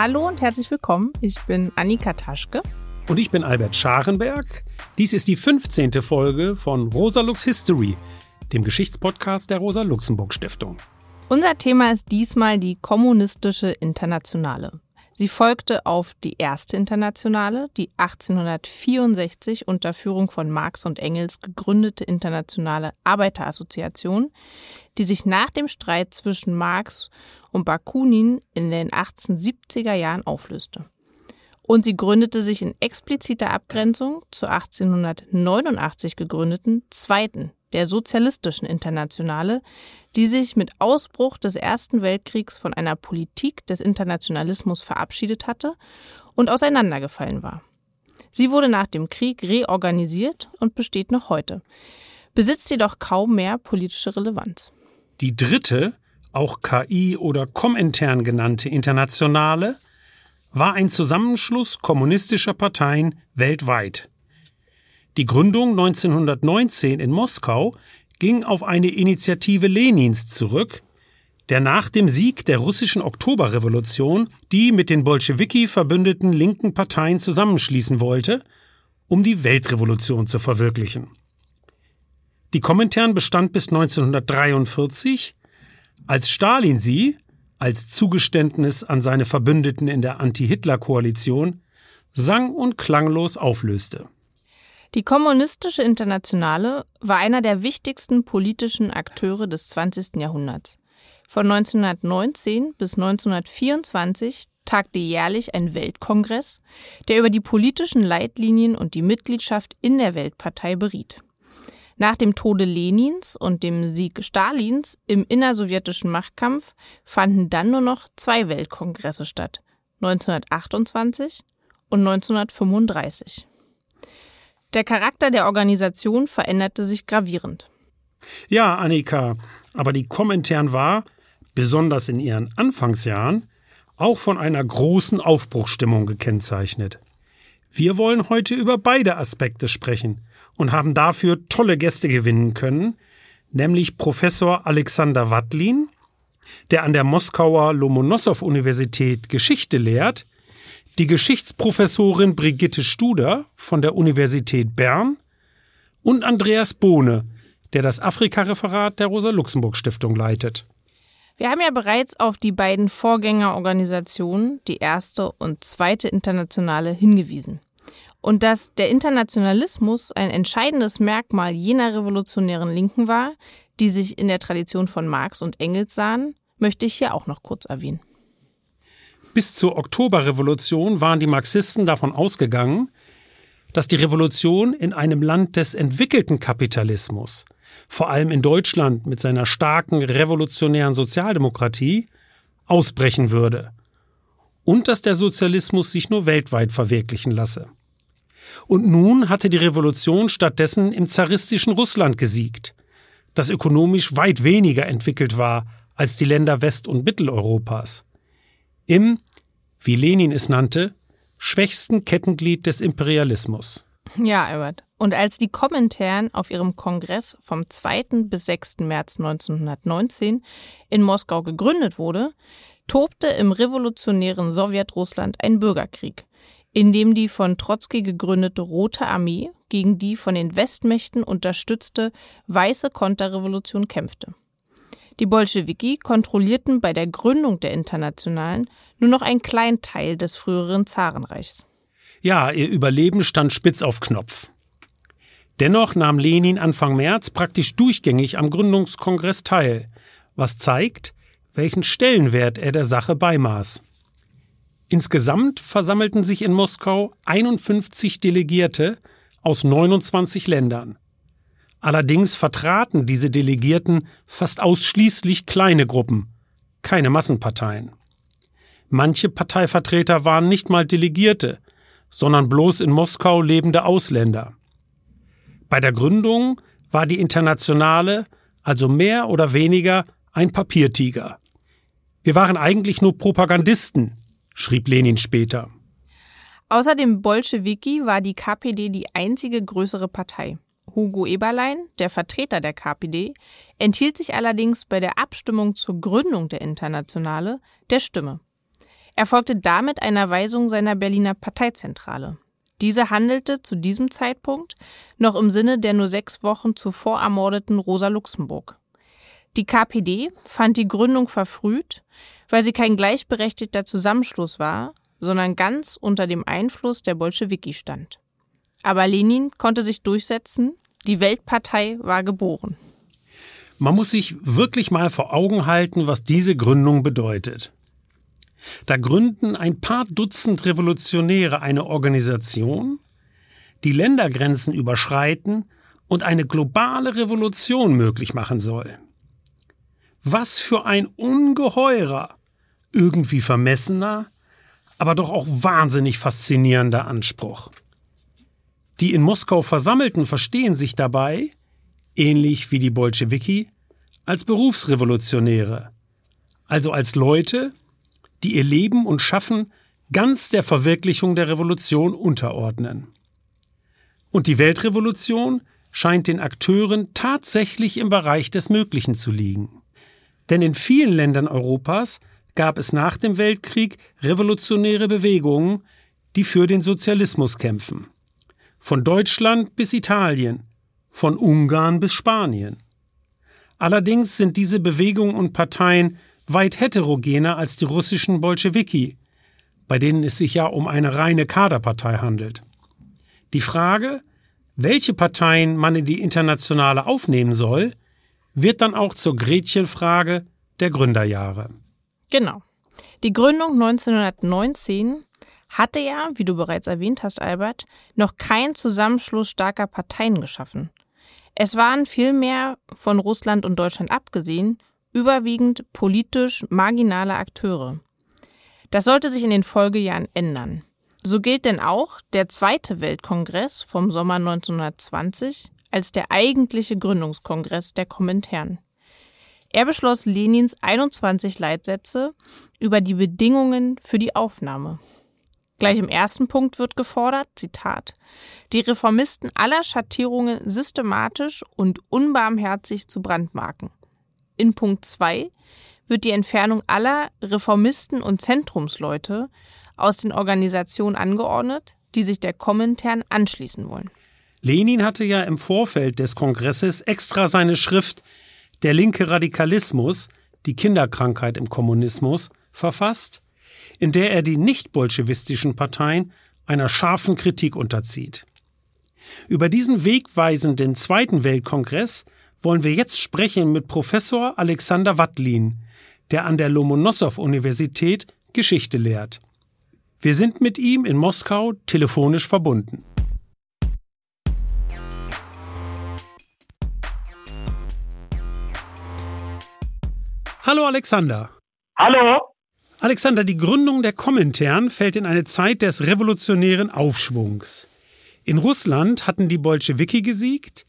Hallo und herzlich willkommen. Ich bin Annika Taschke. Und ich bin Albert Scharenberg. Dies ist die 15. Folge von Rosalux History, dem Geschichtspodcast der Rosa-Luxemburg-Stiftung. Unser Thema ist diesmal die kommunistische Internationale. Sie folgte auf die erste Internationale, die 1864 unter Führung von Marx und Engels gegründete Internationale Arbeiterassoziation, die sich nach dem Streit zwischen Marx und Bakunin in den 1870er Jahren auflöste. Und sie gründete sich in expliziter Abgrenzung zur 1889 gegründeten zweiten, der Sozialistischen Internationale, die sich mit Ausbruch des Ersten Weltkriegs von einer Politik des Internationalismus verabschiedet hatte und auseinandergefallen war. Sie wurde nach dem Krieg reorganisiert und besteht noch heute, besitzt jedoch kaum mehr politische Relevanz. Die dritte, auch KI oder Komintern genannte Internationale, war ein Zusammenschluss kommunistischer Parteien weltweit. Die Gründung 1919 in Moskau ging auf eine Initiative Lenins zurück, der nach dem Sieg der russischen Oktoberrevolution die mit den Bolschewiki verbündeten linken Parteien zusammenschließen wollte, um die Weltrevolution zu verwirklichen. Die Komintern bestand bis 1943, als Stalin sie, als Zugeständnis an seine Verbündeten in der Anti-Hitler-Koalition, sang- und klanglos auflöste. Die Kommunistische Internationale war einer der wichtigsten politischen Akteure des 20. Jahrhunderts. Von 1919 bis 1924 tagte jährlich ein Weltkongress, der über die politischen Leitlinien und die Mitgliedschaft in der Weltpartei beriet. Nach dem Tode Lenins und dem Sieg Stalins im innersowjetischen Machtkampf fanden dann nur noch zwei Weltkongresse statt, 1928 und 1935. Der Charakter der Organisation veränderte sich gravierend. Ja, Annika, aber die Komintern war, besonders in ihren Anfangsjahren, auch von einer großen Aufbruchsstimmung gekennzeichnet. Wir wollen heute über beide Aspekte sprechen und haben dafür tolle Gäste gewinnen können, nämlich Professor Alexander Wattlin, der an der Moskauer Lomonossow-Universität Geschichte lehrt die Geschichtsprofessorin Brigitte Studer von der Universität Bern und Andreas Bohne, der das Afrika-Referat der Rosa-Luxemburg-Stiftung leitet. Wir haben ja bereits auf die beiden Vorgängerorganisationen, die erste und zweite internationale, hingewiesen. Und dass der Internationalismus ein entscheidendes Merkmal jener revolutionären Linken war, die sich in der Tradition von Marx und Engels sahen, möchte ich hier auch noch kurz erwähnen. Bis zur Oktoberrevolution waren die Marxisten davon ausgegangen, dass die Revolution in einem Land des entwickelten Kapitalismus, vor allem in Deutschland mit seiner starken revolutionären Sozialdemokratie, ausbrechen würde und dass der Sozialismus sich nur weltweit verwirklichen lasse. Und nun hatte die Revolution stattdessen im zaristischen Russland gesiegt, das ökonomisch weit weniger entwickelt war als die Länder West- und Mitteleuropas im, wie Lenin es nannte, schwächsten Kettenglied des Imperialismus. Ja, Albert. Und als die Komintern auf ihrem Kongress vom 2. bis 6. März 1919 in Moskau gegründet wurde, tobte im revolutionären Sowjetrussland ein Bürgerkrieg, in dem die von Trotzki gegründete Rote Armee gegen die von den Westmächten unterstützte Weiße Konterrevolution kämpfte. Die Bolschewiki kontrollierten bei der Gründung der Internationalen nur noch einen kleinen Teil des früheren Zarenreichs. Ja, ihr Überleben stand spitz auf Knopf. Dennoch nahm Lenin Anfang März praktisch durchgängig am Gründungskongress teil, was zeigt, welchen Stellenwert er der Sache beimaß. Insgesamt versammelten sich in Moskau 51 Delegierte aus 29 Ländern. Allerdings vertraten diese Delegierten fast ausschließlich kleine Gruppen, keine Massenparteien. Manche Parteivertreter waren nicht mal Delegierte, sondern bloß in Moskau lebende Ausländer. Bei der Gründung war die Internationale also mehr oder weniger ein Papiertiger. Wir waren eigentlich nur Propagandisten, schrieb Lenin später. Außer dem Bolschewiki war die KPD die einzige größere Partei. Hugo Eberlein, der Vertreter der KPD, enthielt sich allerdings bei der Abstimmung zur Gründung der Internationale der Stimme. erfolgte damit einer Weisung seiner Berliner Parteizentrale. Diese handelte zu diesem Zeitpunkt noch im Sinne der nur sechs Wochen zuvor ermordeten Rosa Luxemburg. Die KPD fand die Gründung verfrüht, weil sie kein gleichberechtigter Zusammenschluss war, sondern ganz unter dem Einfluss der Bolschewiki stand. Aber Lenin konnte sich durchsetzen, die Weltpartei war geboren. Man muss sich wirklich mal vor Augen halten, was diese Gründung bedeutet. Da gründen ein paar Dutzend Revolutionäre eine Organisation, die Ländergrenzen überschreiten und eine globale Revolution möglich machen soll. Was für ein ungeheurer, irgendwie vermessener, aber doch auch wahnsinnig faszinierender Anspruch. Die in Moskau Versammelten verstehen sich dabei, ähnlich wie die Bolschewiki, als Berufsrevolutionäre, also als Leute, die ihr Leben und Schaffen ganz der Verwirklichung der Revolution unterordnen. Und die Weltrevolution scheint den Akteuren tatsächlich im Bereich des Möglichen zu liegen. Denn in vielen Ländern Europas gab es nach dem Weltkrieg revolutionäre Bewegungen, die für den Sozialismus kämpfen. Von Deutschland bis Italien, von Ungarn bis Spanien. Allerdings sind diese Bewegungen und Parteien weit heterogener als die russischen Bolschewiki, bei denen es sich ja um eine reine Kaderpartei handelt. Die Frage, welche Parteien man in die Internationale aufnehmen soll, wird dann auch zur Gretchenfrage der Gründerjahre. Genau. Die Gründung 1919 hatte ja, wie du bereits erwähnt hast, Albert, noch kein Zusammenschluss starker Parteien geschaffen. Es waren vielmehr von Russland und Deutschland abgesehen überwiegend politisch marginale Akteure. Das sollte sich in den Folgejahren ändern. So gilt denn auch der Zweite Weltkongress vom Sommer 1920 als der eigentliche Gründungskongress der Komintern. Er beschloss Lenins 21 Leitsätze über die Bedingungen für die Aufnahme. Gleich im ersten Punkt wird gefordert, Zitat, die Reformisten aller Schattierungen systematisch und unbarmherzig zu brandmarken. In Punkt 2 wird die Entfernung aller Reformisten und Zentrumsleute aus den Organisationen angeordnet, die sich der Komintern anschließen wollen. Lenin hatte ja im Vorfeld des Kongresses extra seine Schrift Der linke Radikalismus, die Kinderkrankheit im Kommunismus, verfasst, in der er die nicht-bolschewistischen Parteien einer scharfen Kritik unterzieht. Über diesen wegweisenden Zweiten Weltkongress wollen wir jetzt sprechen mit Professor Alexander Wattlin, der an der Lomonossow-Universität Geschichte lehrt. Wir sind mit ihm in Moskau telefonisch verbunden. Hallo Alexander. Hallo. Alexander, die Gründung der Komintern fällt in eine Zeit des revolutionären Aufschwungs. In Russland hatten die Bolschewiki gesiegt,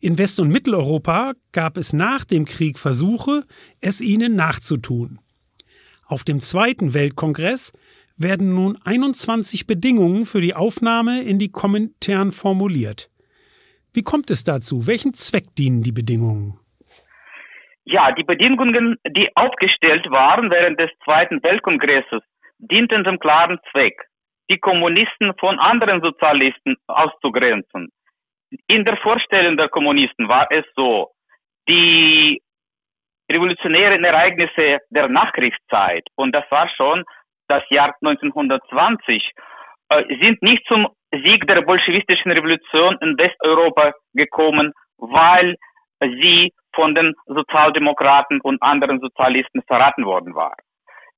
in West- und Mitteleuropa gab es nach dem Krieg Versuche, es ihnen nachzutun. Auf dem Zweiten Weltkongress werden nun 21 Bedingungen für die Aufnahme in die Komintern formuliert. Wie kommt es dazu? Welchen Zweck dienen die Bedingungen? Ja, die Bedingungen, die aufgestellt waren während des Zweiten Weltkongresses, dienten dem klaren Zweck, die Kommunisten von anderen Sozialisten auszugrenzen. In der Vorstellung der Kommunisten war es so, die revolutionären Ereignisse der Nachkriegszeit, und das war schon das Jahr 1920, äh, sind nicht zum Sieg der bolschewistischen Revolution in Westeuropa gekommen, weil sie von den Sozialdemokraten und anderen Sozialisten verraten worden war.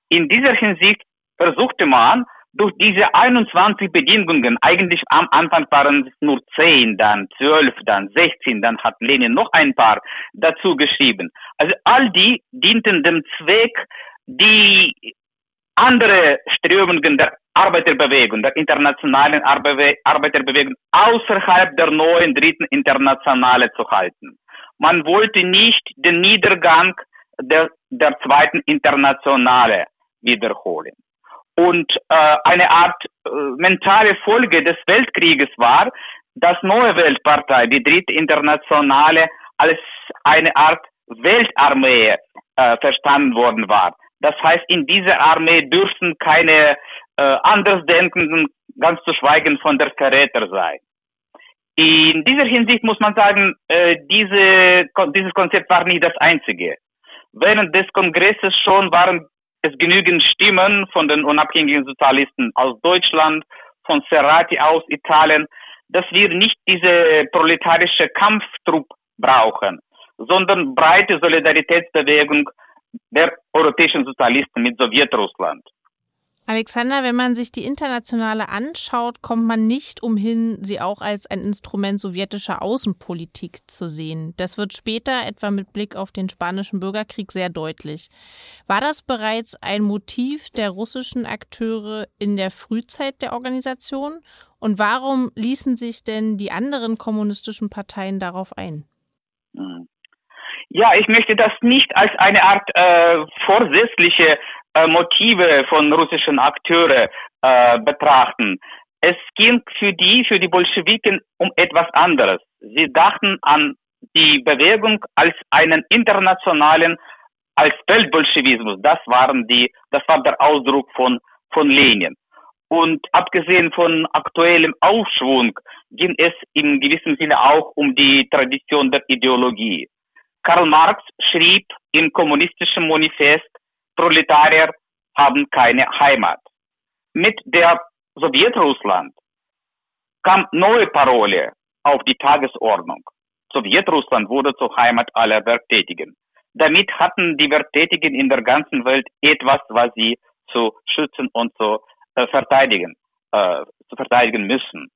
In dieser Hinsicht versuchte man, durch diese 21 Bedingungen, eigentlich am Anfang waren es nur 10, dann 12, dann 16, dann hat Lenin noch ein paar dazu geschrieben. Also all die dienten dem Zweck, die andere Strömungen der Arbeiterbewegung, der internationalen Arbeiterbewegung außerhalb der neuen dritten Internationale zu halten. Man wollte nicht den Niedergang der, der zweiten Internationale wiederholen. Und äh, eine Art äh, mentale Folge des Weltkrieges war, dass neue Weltpartei, die dritte Internationale, als eine Art Weltarmee äh, verstanden worden war. Das heißt, in dieser Armee dürfen keine äh, Andersdenkenden, ganz zu schweigen von der Verräter sein. In dieser Hinsicht muss man sagen, äh, diese, dieses Konzept war nicht das einzige. Während des Kongresses schon waren es genügend Stimmen von den unabhängigen Sozialisten aus Deutschland, von Serrati aus Italien, dass wir nicht diese proletarische Kampftrupp brauchen, sondern breite Solidaritätsbewegung der europäischen Sozialisten mit Sowjetrussland. Alexander, wenn man sich die Internationale anschaut, kommt man nicht umhin, sie auch als ein Instrument sowjetischer Außenpolitik zu sehen. Das wird später, etwa mit Blick auf den spanischen Bürgerkrieg, sehr deutlich. War das bereits ein Motiv der russischen Akteure in der Frühzeit der Organisation? Und warum ließen sich denn die anderen kommunistischen Parteien darauf ein? Hm. Ja, ich möchte das nicht als eine Art äh, vorsätzliche äh, Motive von russischen Akteuren äh, betrachten. Es ging für die, für die Bolschewiken um etwas anderes. Sie dachten an die Bewegung als einen internationalen, als Weltbolschewismus. Das waren die, das war der Ausdruck von, von Lenin. Und abgesehen von aktuellem Aufschwung ging es in gewissem Sinne auch um die Tradition der Ideologie. Karl Marx schrieb im kommunistischen Manifest, Proletarier haben keine Heimat. Mit der Sowjetrussland kam neue Parole auf die Tagesordnung. Sowjetrussland wurde zur Heimat aller Werktätigen. Damit hatten die Werktätigen in der ganzen Welt etwas, was sie zu schützen und zu äh, verteidigen, äh, zu verteidigen müssen.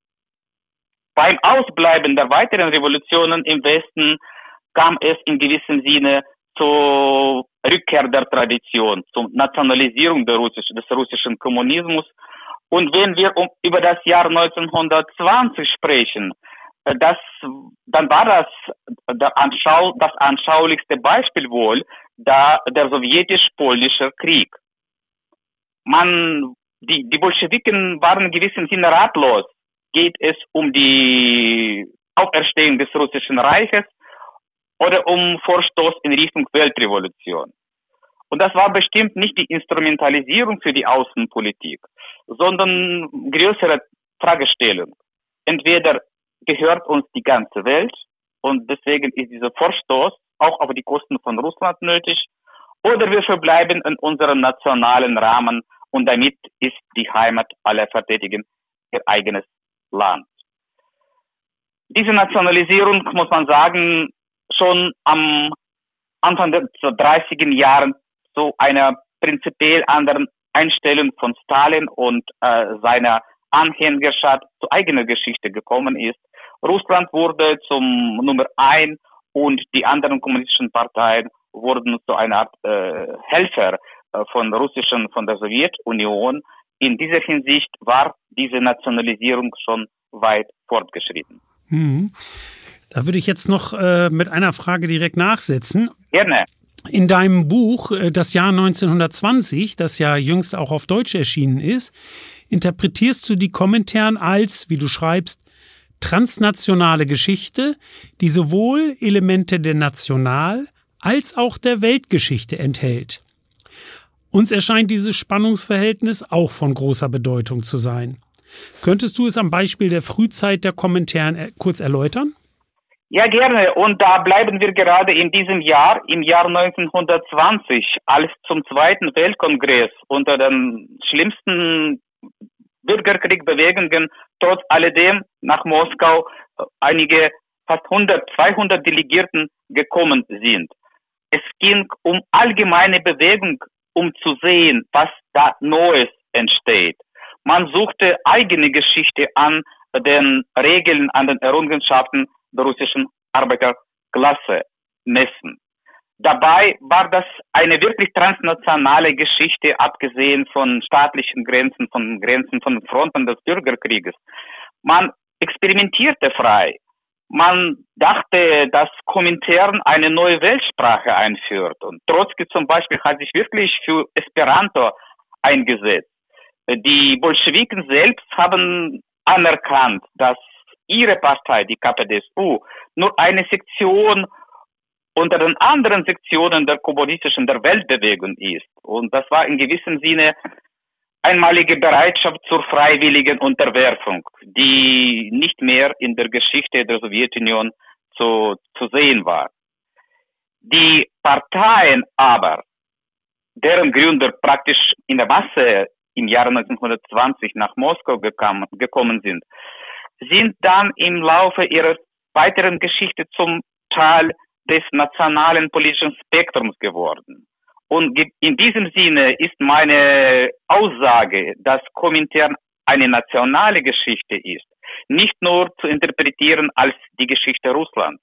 Beim Ausbleiben der weiteren Revolutionen im Westen kam es in gewissem Sinne zur Rückkehr der Tradition, zur Nationalisierung Russisch, des russischen Kommunismus. Und wenn wir um, über das Jahr 1920 sprechen, äh, das, dann war das der Anschau, das anschaulichste Beispiel wohl da der sowjetisch-polnische Krieg. Man, die, die Bolschewiken waren in gewissem Sinne ratlos. Geht es um die Auferstehung des russischen Reiches oder um Vorstoß in Richtung Weltrevolution. Und das war bestimmt nicht die Instrumentalisierung für die Außenpolitik, sondern größere Fragestellung. Entweder gehört uns die ganze Welt und deswegen ist dieser Vorstoß auch auf die Kosten von Russland nötig, oder wir verbleiben in unserem nationalen Rahmen und damit ist die Heimat aller Verteidigen ihr eigenes Land. Diese Nationalisierung, muss man sagen, schon am Anfang der 30er Jahren zu einer prinzipiell anderen Einstellung von Stalin und äh, seiner Anhängerschaft zu eigener Geschichte gekommen ist. Russland wurde zum Nummer ein und die anderen kommunistischen Parteien wurden zu einer Art äh, Helfer äh, von russischen, von der Sowjetunion. In dieser Hinsicht war diese Nationalisierung schon weit fortgeschritten. Mhm. Da würde ich jetzt noch äh, mit einer Frage direkt nachsetzen. Gerne. In deinem Buch äh, Das Jahr 1920, das ja jüngst auch auf Deutsch erschienen ist, interpretierst du die Kommentaren als, wie du schreibst, transnationale Geschichte, die sowohl Elemente der National- als auch der Weltgeschichte enthält. Uns erscheint dieses Spannungsverhältnis auch von großer Bedeutung zu sein. Könntest du es am Beispiel der Frühzeit der Kommentaren äh, kurz erläutern? Ja, gerne. Und da bleiben wir gerade in diesem Jahr, im Jahr 1920, als zum Zweiten Weltkongress unter den schlimmsten Bürgerkriegbewegungen trotz alledem nach Moskau äh, einige fast 100, 200 Delegierten gekommen sind. Es ging um allgemeine Bewegung, um zu sehen, was da Neues entsteht. Man suchte eigene Geschichte an den Regeln, an den Errungenschaften der russischen Arbeiterklasse messen. Dabei war das eine wirklich transnationale Geschichte, abgesehen von staatlichen Grenzen, von Grenzen, von Fronten des Bürgerkrieges. Man experimentierte frei. Man dachte, dass Komintern eine neue Weltsprache einführt. Und Trotzki zum Beispiel hat sich wirklich für Esperanto eingesetzt. Die Bolschewiken selbst haben anerkannt, dass ihre Partei, die KPDSU, nur eine Sektion unter den anderen Sektionen der kommunistischen der Weltbewegung ist. Und das war in gewissem Sinne einmalige Bereitschaft zur freiwilligen Unterwerfung, die nicht mehr in der Geschichte der Sowjetunion zu, zu sehen war. Die Parteien aber, deren Gründer praktisch in der Masse im Jahre 1920 nach Moskau gekommen, gekommen sind, sind dann im Laufe ihrer weiteren Geschichte zum Teil des nationalen politischen Spektrums geworden. Und in diesem Sinne ist meine Aussage, dass Komintern eine nationale Geschichte ist, nicht nur zu interpretieren als die Geschichte Russlands.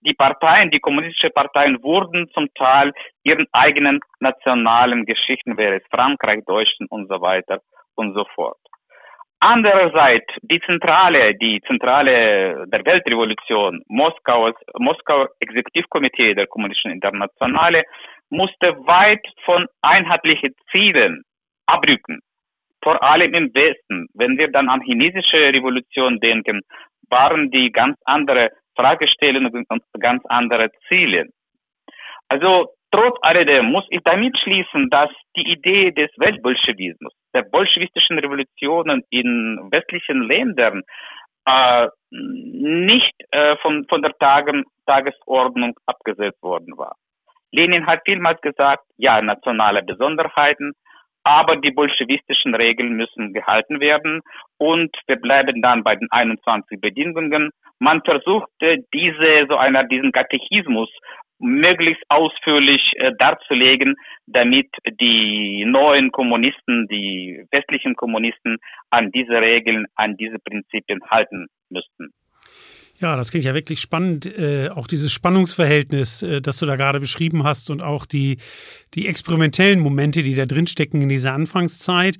Die Parteien, die kommunistischen Parteien wurden zum Teil ihren eigenen nationalen Geschichten, wäre es Frankreich, Deutschland und so weiter und so fort. Andererseits die Zentrale, die Zentrale der Weltrevolution, Moskau's, Moskauer Exekutivkomitee der Kommunistischen Internationale, musste weit von einheitlichen Zielen abrücken. Vor allem im Westen. Wenn wir dann an chinesische Revolution denken, waren die ganz andere Fragestellungen und ganz andere Ziele. Also Trotz alledem muss ich damit schließen, dass die Idee des Weltbolschewismus, der bolschewistischen Revolutionen in westlichen Ländern äh, nicht äh, von, von der Tagen, Tagesordnung abgesetzt worden war. Lenin hat vielmals gesagt, ja, nationale Besonderheiten, aber die bolschewistischen Regeln müssen gehalten werden und wir bleiben dann bei den 21 Bedingungen. Man versuchte diese, so einer, diesen Katechismus möglichst ausführlich äh, darzulegen, damit die neuen Kommunisten, die westlichen Kommunisten an diese Regeln, an diese Prinzipien halten müssten. Ja, das klingt ja wirklich spannend. Äh, auch dieses Spannungsverhältnis, äh, das du da gerade beschrieben hast und auch die, die experimentellen Momente, die da drinstecken in dieser Anfangszeit.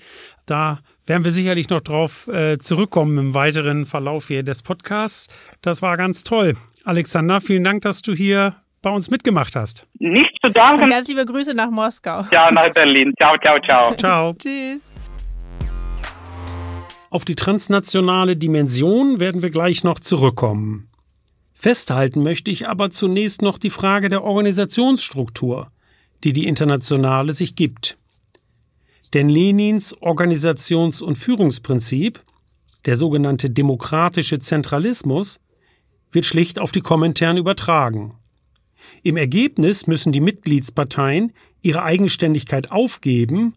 Da werden wir sicherlich noch drauf äh, zurückkommen im weiteren Verlauf hier des Podcasts. Das war ganz toll. Alexander, vielen Dank, dass du hier bei uns mitgemacht hast. Nicht zu danken. Und ganz liebe Grüße nach Moskau. Ja, nach Berlin. Ciao, ciao, ciao. Ciao. Tschüss. Auf die transnationale Dimension werden wir gleich noch zurückkommen. Festhalten möchte ich aber zunächst noch die Frage der Organisationsstruktur, die die Internationale sich gibt. Denn Lenins Organisations- und Führungsprinzip, der sogenannte demokratische Zentralismus, wird schlicht auf die Kommentaren übertragen. Im Ergebnis müssen die Mitgliedsparteien ihre Eigenständigkeit aufgeben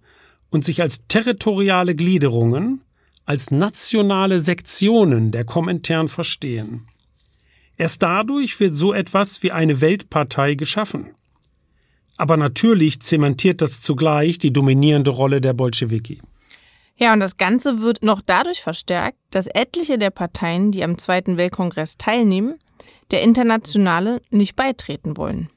und sich als territoriale Gliederungen, als nationale Sektionen der Komintern verstehen. Erst dadurch wird so etwas wie eine Weltpartei geschaffen. Aber natürlich zementiert das zugleich die dominierende Rolle der Bolschewiki. Ja, und das Ganze wird noch dadurch verstärkt, dass etliche der Parteien, die am Zweiten Weltkongress teilnehmen, der Internationale nicht beitreten wollen.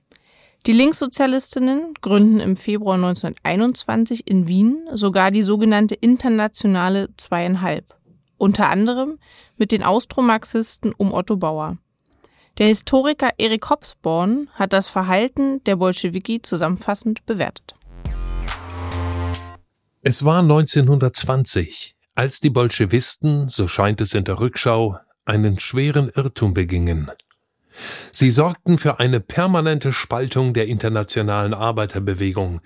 Die Linkssozialistinnen gründen im Februar 1921 in Wien sogar die sogenannte Internationale Zweieinhalb, unter anderem mit den Austromarxisten um Otto Bauer. Der Historiker Erik Hobsbawm hat das Verhalten der Bolschewiki zusammenfassend bewertet. Es war 1920, als die Bolschewisten, so scheint es in der Rückschau, einen schweren Irrtum begingen. Sie sorgten für eine permanente Spaltung der internationalen Arbeiterbewegung,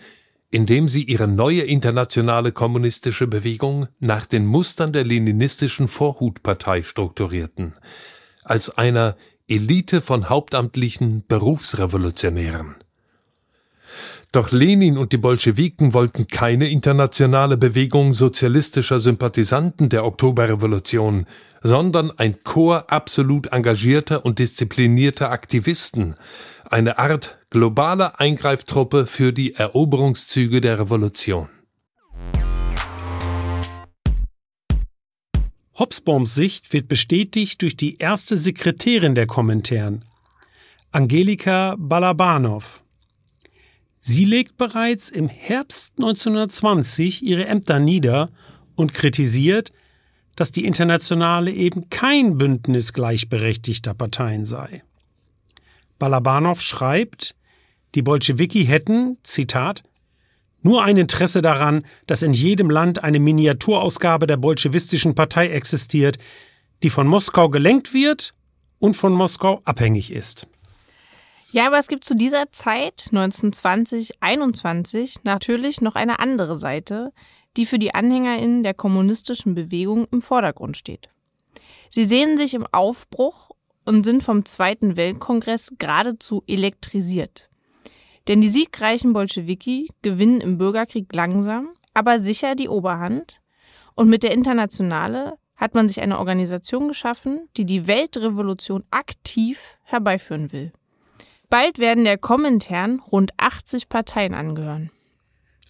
indem sie ihre neue internationale kommunistische Bewegung nach den Mustern der leninistischen Vorhutpartei strukturierten, als einer Elite von hauptamtlichen Berufsrevolutionären. Doch Lenin und die Bolschewiken wollten keine internationale Bewegung sozialistischer Sympathisanten der Oktoberrevolution, sondern ein Chor absolut engagierter und disziplinierter Aktivisten, eine Art globale Eingreiftruppe für die Eroberungszüge der Revolution. Hobsbawms Sicht wird bestätigt durch die erste Sekretärin der Kommentaren, Angelika Balabanov. Sie legt bereits im Herbst 1920 ihre Ämter nieder und kritisiert, dass die Internationale eben kein Bündnis gleichberechtigter Parteien sei. Balabanov schreibt, die Bolschewiki hätten, Zitat, nur ein Interesse daran, dass in jedem Land eine Miniaturausgabe der bolschewistischen Partei existiert, die von Moskau gelenkt wird und von Moskau abhängig ist. Ja, aber es gibt zu dieser Zeit, 1920, 21, natürlich noch eine andere Seite, die für die AnhängerInnen der kommunistischen Bewegung im Vordergrund steht. Sie sehen sich im Aufbruch und sind vom Zweiten Weltkongress geradezu elektrisiert. Denn die siegreichen Bolschewiki gewinnen im Bürgerkrieg langsam, aber sicher die Oberhand und mit der Internationale hat man sich eine Organisation geschaffen, die die Weltrevolution aktiv herbeiführen will. Bald werden der Komintern rund 80 Parteien angehören.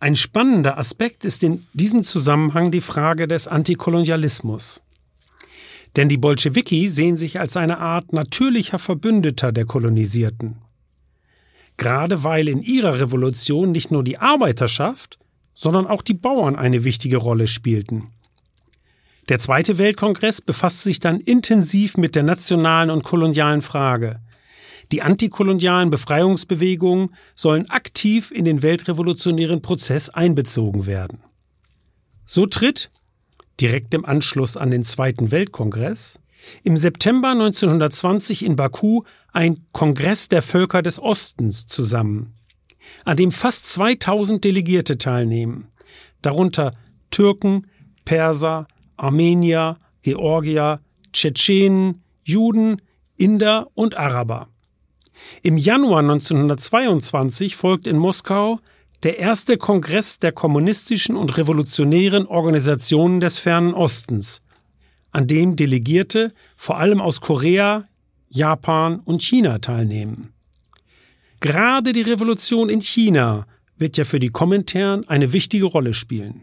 Ein spannender Aspekt ist in diesem Zusammenhang die Frage des Antikolonialismus. Denn die Bolschewiki sehen sich als eine Art natürlicher Verbündeter der Kolonisierten. Gerade weil in ihrer Revolution nicht nur die Arbeiterschaft, sondern auch die Bauern eine wichtige Rolle spielten. Der Zweite Weltkongress befasst sich dann intensiv mit der nationalen und kolonialen Frage. Die antikolonialen Befreiungsbewegungen sollen aktiv in den weltrevolutionären Prozess einbezogen werden. So tritt, direkt im Anschluss an den Zweiten Weltkongress, im September 1920 in Baku ein Kongress der Völker des Ostens zusammen, an dem fast 2000 Delegierte teilnehmen, darunter Türken, Perser, Armenier, Georgier, Tschetschenen, Juden, Inder und Araber. Im Januar 1922 folgt in Moskau der erste Kongress der kommunistischen und revolutionären Organisationen des fernen Ostens, an dem Delegierte vor allem aus Korea, Japan und China teilnehmen. Gerade die Revolution in China wird ja für die Komintern eine wichtige Rolle spielen.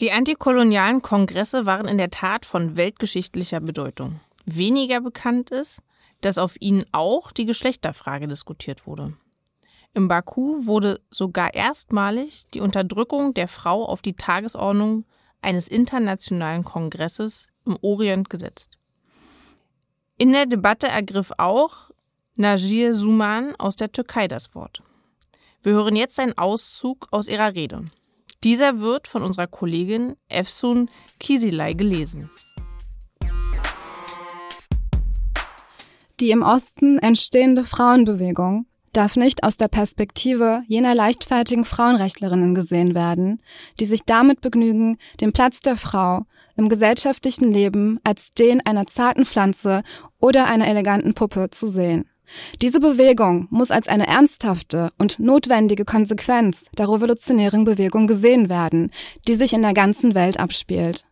Die antikolonialen Kongresse waren in der Tat von weltgeschichtlicher Bedeutung. Weniger bekannt ist, dass auf ihnen auch die Geschlechterfrage diskutiert wurde. Im Baku wurde sogar erstmalig die Unterdrückung der Frau auf die Tagesordnung eines internationalen Kongresses im Orient gesetzt. In der Debatte ergriff auch Najir Suman aus der Türkei das Wort. Wir hören jetzt einen Auszug aus ihrer Rede. Dieser wird von unserer Kollegin Efsun Kisilay gelesen. Die im Osten entstehende Frauenbewegung darf nicht aus der Perspektive jener leichtfertigen Frauenrechtlerinnen gesehen werden, die sich damit begnügen, den Platz der Frau im gesellschaftlichen Leben als den einer zarten Pflanze oder einer eleganten Puppe zu sehen. Diese Bewegung muss als eine ernsthafte und notwendige Konsequenz der revolutionären Bewegung gesehen werden, die sich in der ganzen Welt abspielt.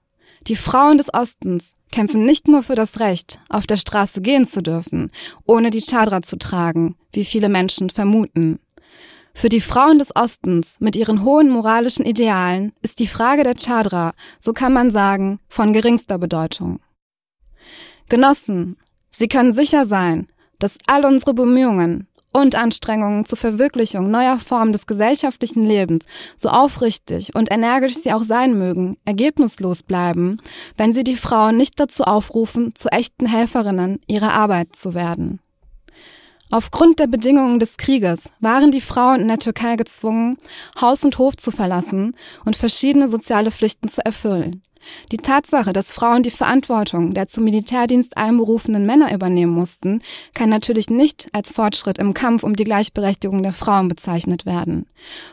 Die Frauen des Ostens kämpfen nicht nur für das Recht, auf der Straße gehen zu dürfen, ohne die Chadra zu tragen, wie viele Menschen vermuten. Für die Frauen des Ostens mit ihren hohen moralischen Idealen ist die Frage der Chadra, so kann man sagen, von geringster Bedeutung. Genossen, Sie können sicher sein, dass all unsere Bemühungen und Anstrengungen zur Verwirklichung neuer Formen des gesellschaftlichen Lebens, so aufrichtig und energisch sie auch sein mögen, ergebnislos bleiben, wenn sie die Frauen nicht dazu aufrufen, zu echten Helferinnen ihrer Arbeit zu werden. Aufgrund der Bedingungen des Krieges waren die Frauen in der Türkei gezwungen, Haus und Hof zu verlassen und verschiedene soziale Pflichten zu erfüllen. Die Tatsache, dass Frauen die Verantwortung der zum Militärdienst einberufenen Männer übernehmen mussten, kann natürlich nicht als Fortschritt im Kampf um die Gleichberechtigung der Frauen bezeichnet werden.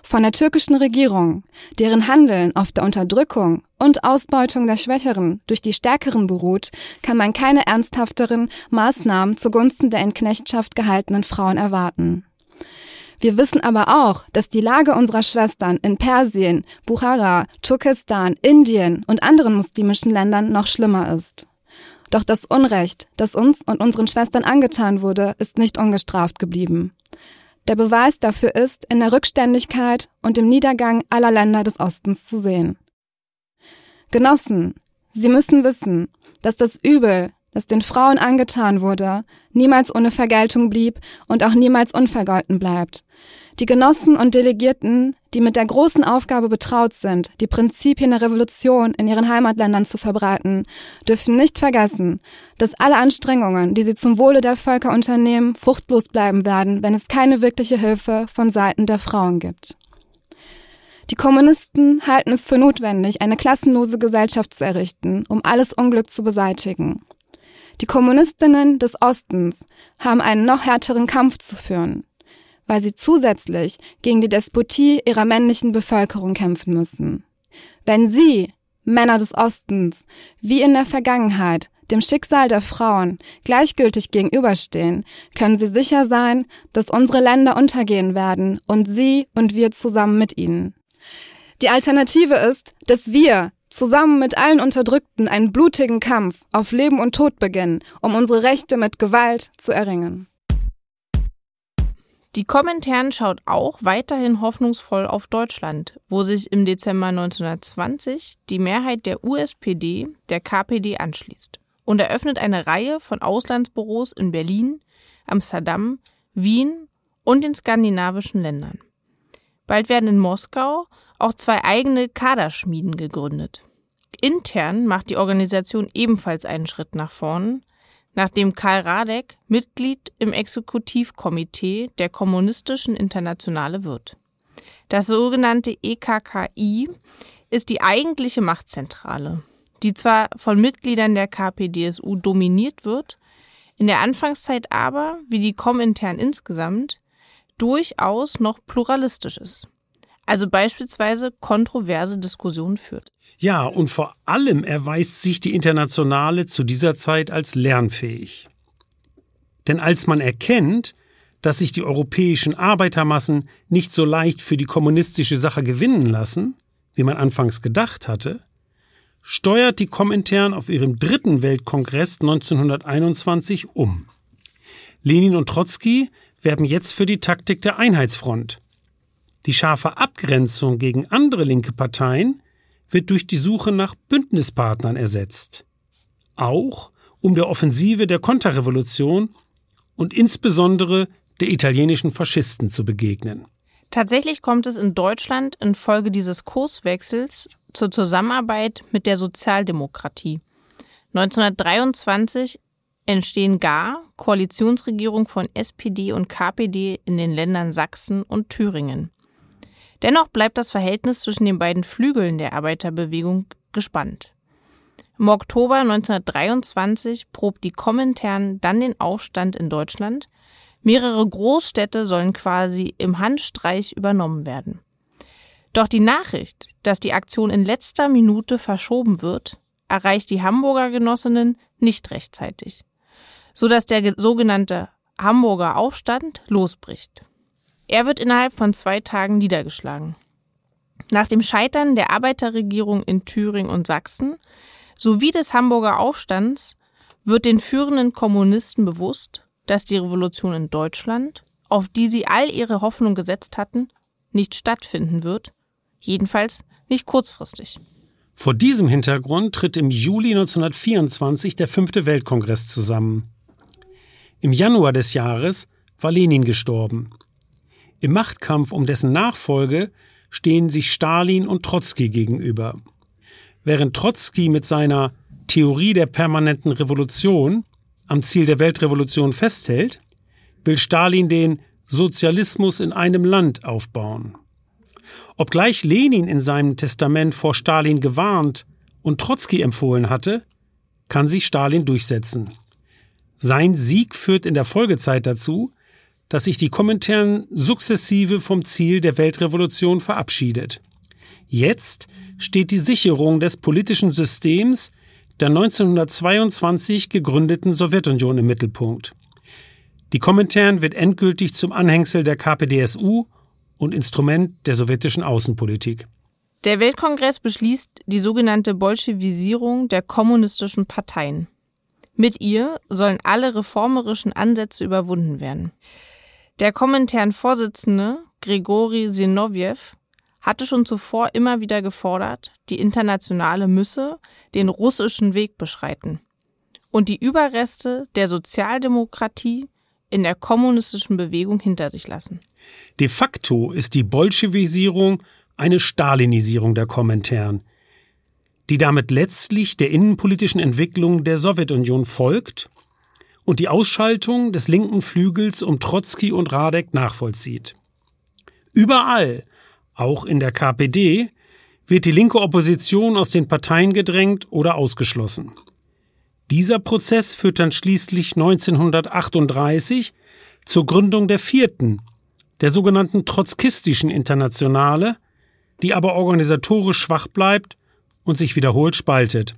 Von der türkischen Regierung, deren Handeln auf der Unterdrückung und Ausbeutung der Schwächeren durch die Stärkeren beruht, kann man keine ernsthafteren Maßnahmen zugunsten der in Knechtschaft gehaltenen Frauen erwarten. Wir wissen aber auch, dass die Lage unserer Schwestern in Persien, Bukhara, Turkestan, Indien und anderen muslimischen Ländern noch schlimmer ist. Doch das Unrecht, das uns und unseren Schwestern angetan wurde, ist nicht ungestraft geblieben. Der Beweis dafür ist in der Rückständigkeit und im Niedergang aller Länder des Ostens zu sehen. Genossen, Sie müssen wissen, dass das Übel, das den Frauen angetan wurde, niemals ohne Vergeltung blieb und auch niemals unvergolten bleibt. Die Genossen und Delegierten, die mit der großen Aufgabe betraut sind, die Prinzipien der Revolution in ihren Heimatländern zu verbreiten, dürfen nicht vergessen, dass alle Anstrengungen, die sie zum Wohle der Völker unternehmen, fruchtlos bleiben werden, wenn es keine wirkliche Hilfe von Seiten der Frauen gibt. Die Kommunisten halten es für notwendig, eine klassenlose Gesellschaft zu errichten, um alles Unglück zu beseitigen. Die Kommunistinnen des Ostens haben einen noch härteren Kampf zu führen, weil sie zusätzlich gegen die Despotie ihrer männlichen Bevölkerung kämpfen müssen. Wenn sie, Männer des Ostens, wie in der Vergangenheit, dem Schicksal der Frauen gleichgültig gegenüberstehen, können sie sicher sein, dass unsere Länder untergehen werden und sie und wir zusammen mit ihnen. Die Alternative ist, dass wir zusammen mit allen Unterdrückten einen blutigen Kampf auf Leben und Tod beginnen, um unsere Rechte mit Gewalt zu erringen. Die Kommentaren schaut auch weiterhin hoffnungsvoll auf Deutschland, wo sich im Dezember 1920 die Mehrheit der USPD der KPD anschließt und eröffnet eine Reihe von Auslandsbüros in Berlin, Amsterdam, Wien und den skandinavischen Ländern. Bald werden in Moskau auch zwei eigene Kaderschmieden gegründet. Intern macht die Organisation ebenfalls einen Schritt nach vorn, nachdem Karl Radek Mitglied im Exekutivkomitee der Kommunistischen Internationale wird. Das sogenannte EKKI ist die eigentliche Machtzentrale, die zwar von Mitgliedern der KPDSU dominiert wird, in der Anfangszeit aber, wie die Komintern insgesamt, durchaus noch pluralistisch ist also beispielsweise kontroverse Diskussionen führt. Ja, und vor allem erweist sich die Internationale zu dieser Zeit als lernfähig. Denn als man erkennt, dass sich die europäischen Arbeitermassen nicht so leicht für die kommunistische Sache gewinnen lassen, wie man anfangs gedacht hatte, steuert die Komintern auf ihrem dritten Weltkongress 1921 um. Lenin und Trotzki werben jetzt für die Taktik der Einheitsfront, die scharfe Abgrenzung gegen andere linke Parteien wird durch die Suche nach Bündnispartnern ersetzt. Auch um der Offensive der Konterrevolution und insbesondere der italienischen Faschisten zu begegnen. Tatsächlich kommt es in Deutschland infolge dieses Kurswechsels zur Zusammenarbeit mit der Sozialdemokratie. 1923 entstehen gar Koalitionsregierungen von SPD und KPD in den Ländern Sachsen und Thüringen. Dennoch bleibt das Verhältnis zwischen den beiden Flügeln der Arbeiterbewegung gespannt. Im Oktober 1923 probt die Komintern dann den Aufstand in Deutschland. Mehrere Großstädte sollen quasi im Handstreich übernommen werden. Doch die Nachricht, dass die Aktion in letzter Minute verschoben wird, erreicht die Hamburger Genossinnen nicht rechtzeitig, so dass der sogenannte Hamburger Aufstand losbricht. Er wird innerhalb von zwei Tagen niedergeschlagen. Nach dem Scheitern der Arbeiterregierung in Thüringen und Sachsen sowie des Hamburger Aufstands wird den führenden Kommunisten bewusst, dass die Revolution in Deutschland, auf die sie all ihre Hoffnung gesetzt hatten, nicht stattfinden wird, jedenfalls nicht kurzfristig. Vor diesem Hintergrund tritt im Juli 1924 der fünfte Weltkongress zusammen. Im Januar des Jahres war Lenin gestorben. Im Machtkampf um dessen Nachfolge stehen sich Stalin und Trotzki gegenüber. Während Trotzki mit seiner Theorie der permanenten Revolution am Ziel der Weltrevolution festhält, will Stalin den Sozialismus in einem Land aufbauen. Obgleich Lenin in seinem Testament vor Stalin gewarnt und Trotzki empfohlen hatte, kann sich Stalin durchsetzen. Sein Sieg führt in der Folgezeit dazu, dass sich die Kommentaren sukzessive vom Ziel der Weltrevolution verabschiedet. Jetzt steht die Sicherung des politischen Systems der 1922 gegründeten Sowjetunion im Mittelpunkt. Die Komintern wird endgültig zum Anhängsel der KPDSU und Instrument der sowjetischen Außenpolitik. Der Weltkongress beschließt die sogenannte Bolschewisierung der kommunistischen Parteien. Mit ihr sollen alle reformerischen Ansätze überwunden werden. Der Komintern-Vorsitzende Grigori Sinowjew hatte schon zuvor immer wieder gefordert, die Internationale müsse den russischen Weg beschreiten und die Überreste der Sozialdemokratie in der kommunistischen Bewegung hinter sich lassen. De facto ist die Bolschewisierung eine Stalinisierung der Kommentaren, die damit letztlich der innenpolitischen Entwicklung der Sowjetunion folgt und die Ausschaltung des linken Flügels um Trotzki und Radek nachvollzieht. Überall, auch in der KPD, wird die linke Opposition aus den Parteien gedrängt oder ausgeschlossen. Dieser Prozess führt dann schließlich 1938 zur Gründung der vierten, der sogenannten trotzkistischen Internationale, die aber organisatorisch schwach bleibt und sich wiederholt spaltet.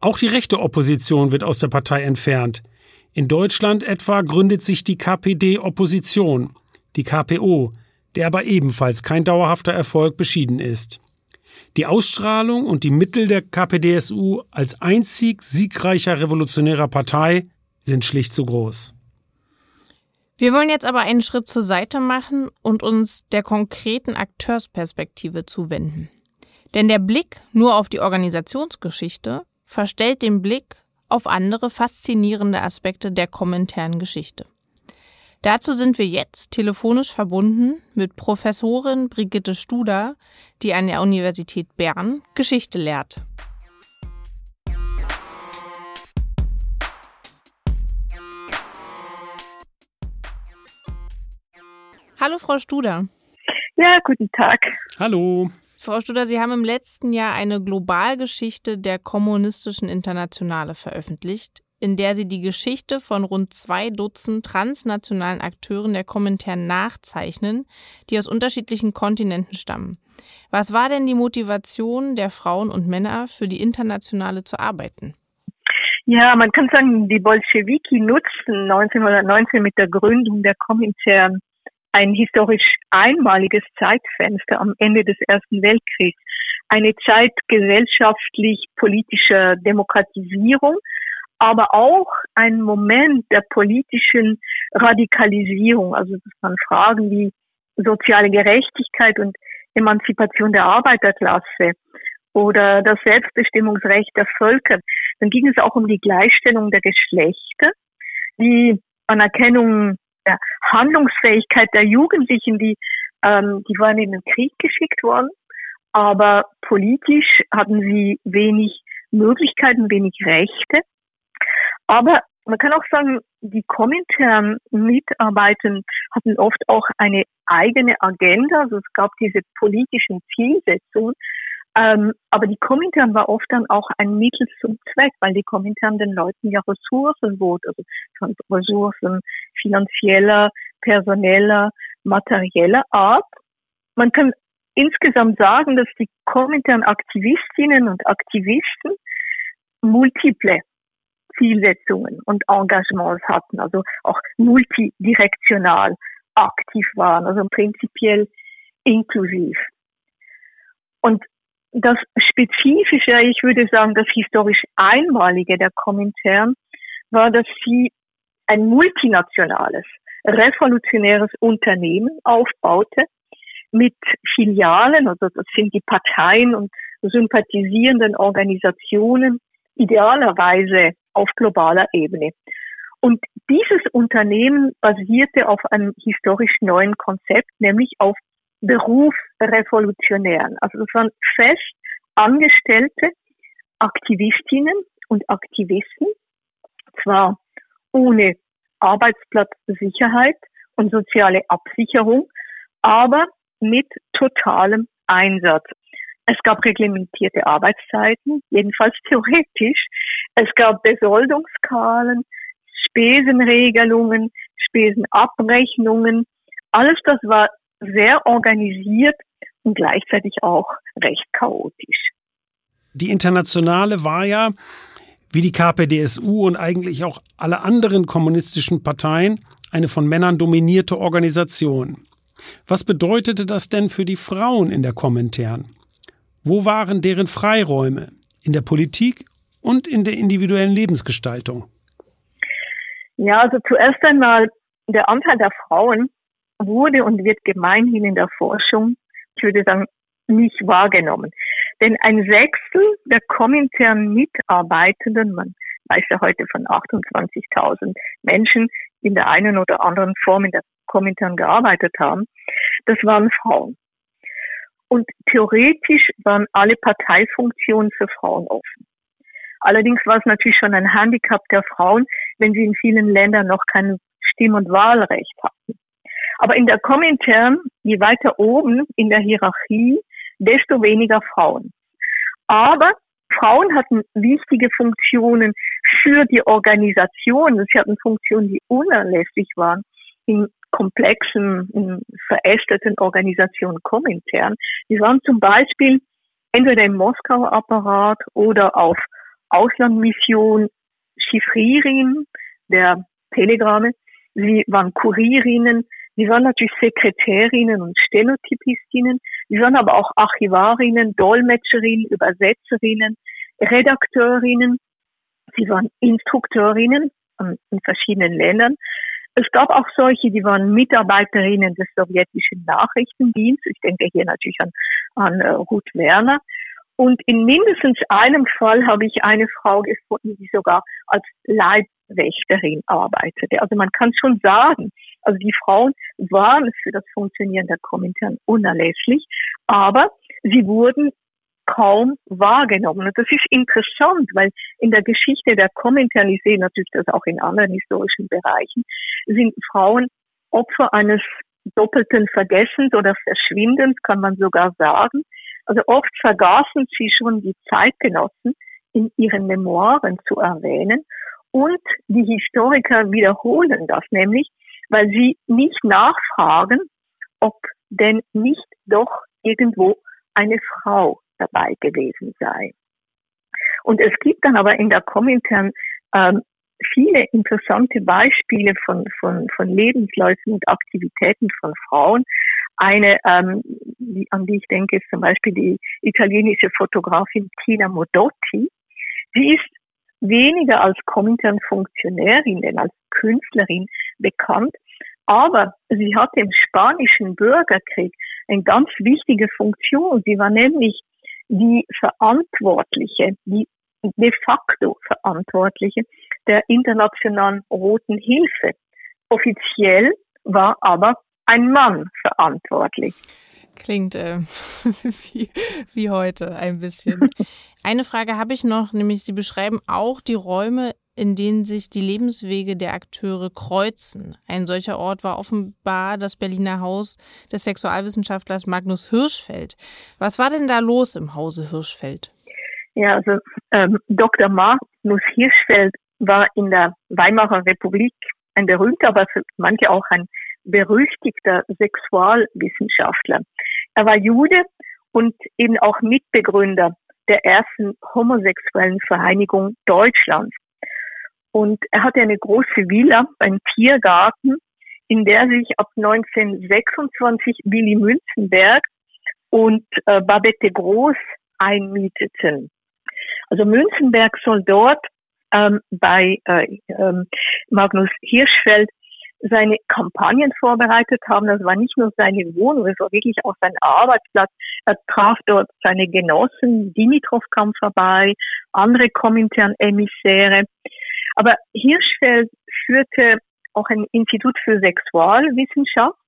Auch die rechte Opposition wird aus der Partei entfernt. In Deutschland etwa gründet sich die KPD Opposition, die KPO, der aber ebenfalls kein dauerhafter Erfolg beschieden ist. Die Ausstrahlung und die Mittel der KPDSU als einzig siegreicher revolutionärer Partei sind schlicht zu groß. Wir wollen jetzt aber einen Schritt zur Seite machen und uns der konkreten Akteursperspektive zuwenden. Denn der Blick nur auf die Organisationsgeschichte verstellt den Blick auf andere faszinierende Aspekte der kommentären Geschichte. Dazu sind wir jetzt telefonisch verbunden mit Professorin Brigitte Studer, die an der Universität Bern Geschichte lehrt. Hallo, Frau Studer. Ja, guten Tag. Hallo. Frau Studer, Sie haben im letzten Jahr eine Globalgeschichte der kommunistischen Internationale veröffentlicht, in der Sie die Geschichte von rund zwei Dutzend transnationalen Akteuren der Kommentaren nachzeichnen, die aus unterschiedlichen Kontinenten stammen. Was war denn die Motivation der Frauen und Männer, für die Internationale zu arbeiten? Ja, man kann sagen, die Bolschewiki nutzten 1919 mit der Gründung der Komintern ein historisch einmaliges Zeitfenster am Ende des Ersten Weltkriegs. Eine Zeit gesellschaftlich-politischer Demokratisierung, aber auch ein Moment der politischen Radikalisierung. Also das waren Fragen wie soziale Gerechtigkeit und Emanzipation der Arbeiterklasse oder das Selbstbestimmungsrecht der Völker. Dann ging es auch um die Gleichstellung der Geschlechter, die Anerkennung der Handlungsfähigkeit der Jugendlichen, die, ähm, die waren in den Krieg geschickt worden, aber politisch hatten sie wenig Möglichkeiten, wenig Rechte. Aber man kann auch sagen, die kommentaren Mitarbeiter hatten oft auch eine eigene Agenda. Also es gab diese politischen Zielsetzungen, ähm, aber die Komintern war oft dann auch ein Mittel zum Zweck, weil die Komintern den Leuten ja Ressourcen bot, also von Ressourcen finanzieller, personeller, materieller Art. Man kann insgesamt sagen, dass die Komintern Aktivistinnen und Aktivisten multiple Zielsetzungen und Engagements hatten, also auch multidirektional aktiv waren, also prinzipiell inklusiv. Und das Spezifische, ich würde sagen, das historisch Einmalige der Komintern war, dass sie ein multinationales, revolutionäres Unternehmen aufbaute mit Filialen, also das sind die Parteien und sympathisierenden Organisationen, idealerweise auf globaler Ebene. Und dieses Unternehmen basierte auf einem historisch neuen Konzept, nämlich auf Berufsrevolutionären. Also das waren fest angestellte Aktivistinnen und Aktivisten, zwar ohne Arbeitsplatzsicherheit und soziale Absicherung, aber mit totalem Einsatz. Es gab reglementierte Arbeitszeiten, jedenfalls theoretisch. Es gab Besoldungskalen, Spesenregelungen, Spesenabrechnungen. Alles das war sehr organisiert und gleichzeitig auch recht chaotisch. Die Internationale war ja, wie die KPDSU und eigentlich auch alle anderen kommunistischen Parteien, eine von Männern dominierte Organisation. Was bedeutete das denn für die Frauen in der Kommentaren? Wo waren deren Freiräume in der Politik und in der individuellen Lebensgestaltung? Ja, also zuerst einmal der Anteil der Frauen wurde und wird gemeinhin in der Forschung, ich würde sagen, nicht wahrgenommen. Denn ein Sechstel der kommentären Mitarbeitenden, man weiß ja heute von 28.000 Menschen, in der einen oder anderen Form in der Kommentaren gearbeitet haben, das waren Frauen. Und theoretisch waren alle Parteifunktionen für Frauen offen. Allerdings war es natürlich schon ein Handicap der Frauen, wenn sie in vielen Ländern noch kein Stimm- und Wahlrecht hatten. Aber in der Komintern, je weiter oben in der Hierarchie, desto weniger Frauen. Aber Frauen hatten wichtige Funktionen für die Organisation. Sie hatten Funktionen, die unerlässlich waren in komplexen, in verästelten Organisationen Komintern. Die waren zum Beispiel entweder im Moskauer Apparat oder auf Auslandmission Chiffrierin der Telegramme. Sie waren Kurierinnen, sie waren natürlich Sekretärinnen und Stenotypistinnen, sie waren aber auch Archivarinnen, Dolmetscherinnen, Übersetzerinnen, Redakteurinnen, sie waren Instrukteurinnen in verschiedenen Ländern. Es gab auch solche, die waren Mitarbeiterinnen des sowjetischen Nachrichtendienstes. Ich denke hier natürlich an, an uh, Ruth Werner. Und in mindestens einem Fall habe ich eine Frau gefunden, die sogar als Leibwächterin arbeitete. Also man kann schon sagen, also die Frauen waren für das Funktionieren der Komintern unerlässlich, aber sie wurden kaum wahrgenommen. Und das ist interessant, weil in der Geschichte der Komintern, ich sehe natürlich das auch in anderen historischen Bereichen, sind Frauen Opfer eines doppelten Vergessens oder Verschwindens, kann man sogar sagen. Also oft vergaßen sie schon die Zeitgenossen in ihren Memoiren zu erwähnen und die Historiker wiederholen das nämlich, weil sie nicht nachfragen, ob denn nicht doch irgendwo eine Frau dabei gewesen sei. Und es gibt dann aber in der Komintern ähm, viele interessante Beispiele von, von, von Lebensläufen und Aktivitäten von Frauen. Eine, ähm, die, an die ich denke, ist zum Beispiel die italienische Fotografin Tina Modotti. Sie ist weniger als Komintern-Funktionärin, denn als Künstlerin bekannt, aber sie hatte im spanischen Bürgerkrieg eine ganz wichtige Funktion. Sie war nämlich die Verantwortliche, die de facto Verantwortliche der Internationalen Roten Hilfe. Offiziell war aber ein Mann verantwortlich. Klingt äh, wie, wie heute ein bisschen. Eine Frage habe ich noch, nämlich Sie beschreiben auch die Räume, in denen sich die Lebenswege der Akteure kreuzen. Ein solcher Ort war offenbar das Berliner Haus des Sexualwissenschaftlers Magnus Hirschfeld. Was war denn da los im Hause Hirschfeld? Ja, also ähm, Dr. Magnus Hirschfeld war in der Weimarer Republik ein berühmter, aber für manche auch ein berüchtigter Sexualwissenschaftler. Er war Jude und eben auch Mitbegründer der ersten homosexuellen Vereinigung Deutschlands. Und er hatte eine große Villa, einen Tiergarten, in der sich ab 1926 Willy Münzenberg und äh, Babette Groß einmieteten. Also Münzenberg soll dort ähm, bei äh, ähm, Magnus Hirschfeld seine Kampagnen vorbereitet haben. Das war nicht nur seine Wohnung, es war wirklich auch sein Arbeitsplatz. Er traf dort seine Genossen, Dimitrov kam vorbei, andere Komintern-Emissäre. Aber Hirschfeld führte auch ein Institut für Sexualwissenschaft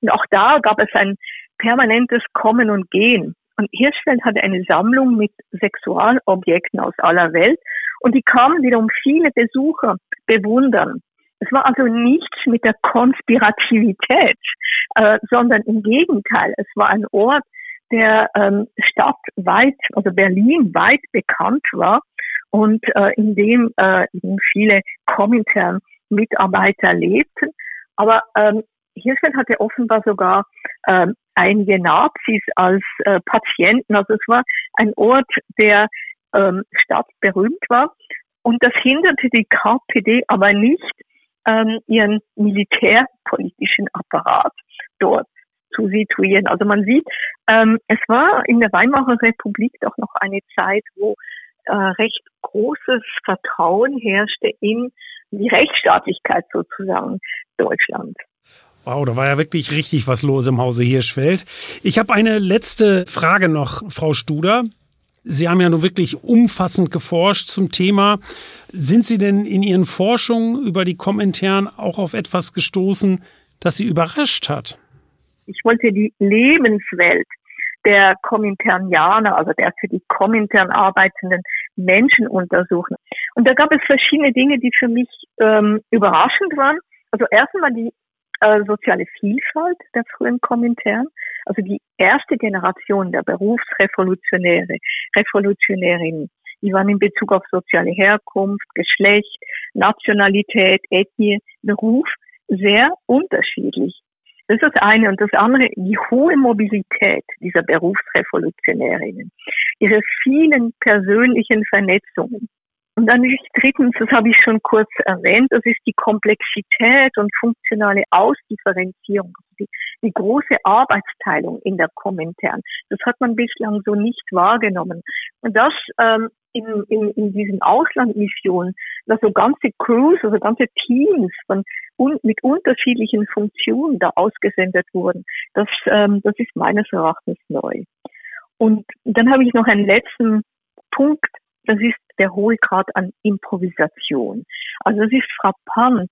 und auch da gab es ein permanentes Kommen und Gehen. Und Hirschfeld hatte eine Sammlung mit Sexualobjekten aus aller Welt und die kamen wiederum viele Besucher bewundern. Es war also nichts mit der Konspirativität, äh, sondern im Gegenteil. Es war ein Ort, der ähm, stadtweit, also Berlin weit bekannt war und äh, in dem äh, viele Komintern-Mitarbeiter lebten. Aber ähm, Hirschfeld hatte offenbar sogar ähm, einige Nazis als äh, Patienten. Also es war ein Ort, der ähm, stadtberühmt war. Und das hinderte die KPD aber nicht, ähm, ihren militärpolitischen Apparat dort zu situieren. Also man sieht, ähm, es war in der Weimarer Republik doch noch eine Zeit, wo äh, recht großes Vertrauen herrschte in die Rechtsstaatlichkeit sozusagen Deutschlands. Wow, da war ja wirklich richtig was los im Hause Hirschfeld. Ich habe eine letzte Frage noch, Frau Studer. Sie haben ja nun wirklich umfassend geforscht zum Thema. Sind Sie denn in Ihren Forschungen über die Kommentaren auch auf etwas gestoßen, das Sie überrascht hat? Ich wollte die Lebenswelt der Kominternianer, also der für die Komintern arbeitenden Menschen untersuchen. Und da gab es verschiedene Dinge, die für mich ähm, überraschend waren. Also erstmal die äh, soziale Vielfalt der frühen Komintern, also die erste Generation der Berufsrevolutionäre, Revolutionärinnen Die waren in Bezug auf soziale Herkunft, Geschlecht, Nationalität, Ethnie, Beruf sehr unterschiedlich. Das ist das eine. Und das andere, die hohe Mobilität dieser Berufsrevolutionärinnen, ihre vielen persönlichen Vernetzungen. Und dann ist drittens, das habe ich schon kurz erwähnt, das ist die Komplexität und funktionale Ausdifferenzierung, also die, die große Arbeitsteilung in der Kommentaren. Das hat man bislang so nicht wahrgenommen. Und das ähm, in, in, in diesen Auslandmissionen, dass so ganze Crews, also ganze Teams von un, mit unterschiedlichen Funktionen da ausgesendet wurden, das, ähm, das ist meines Erachtens neu. Und dann habe ich noch einen letzten Punkt, das ist der hohe Grad an Improvisation. Also es ist frappant.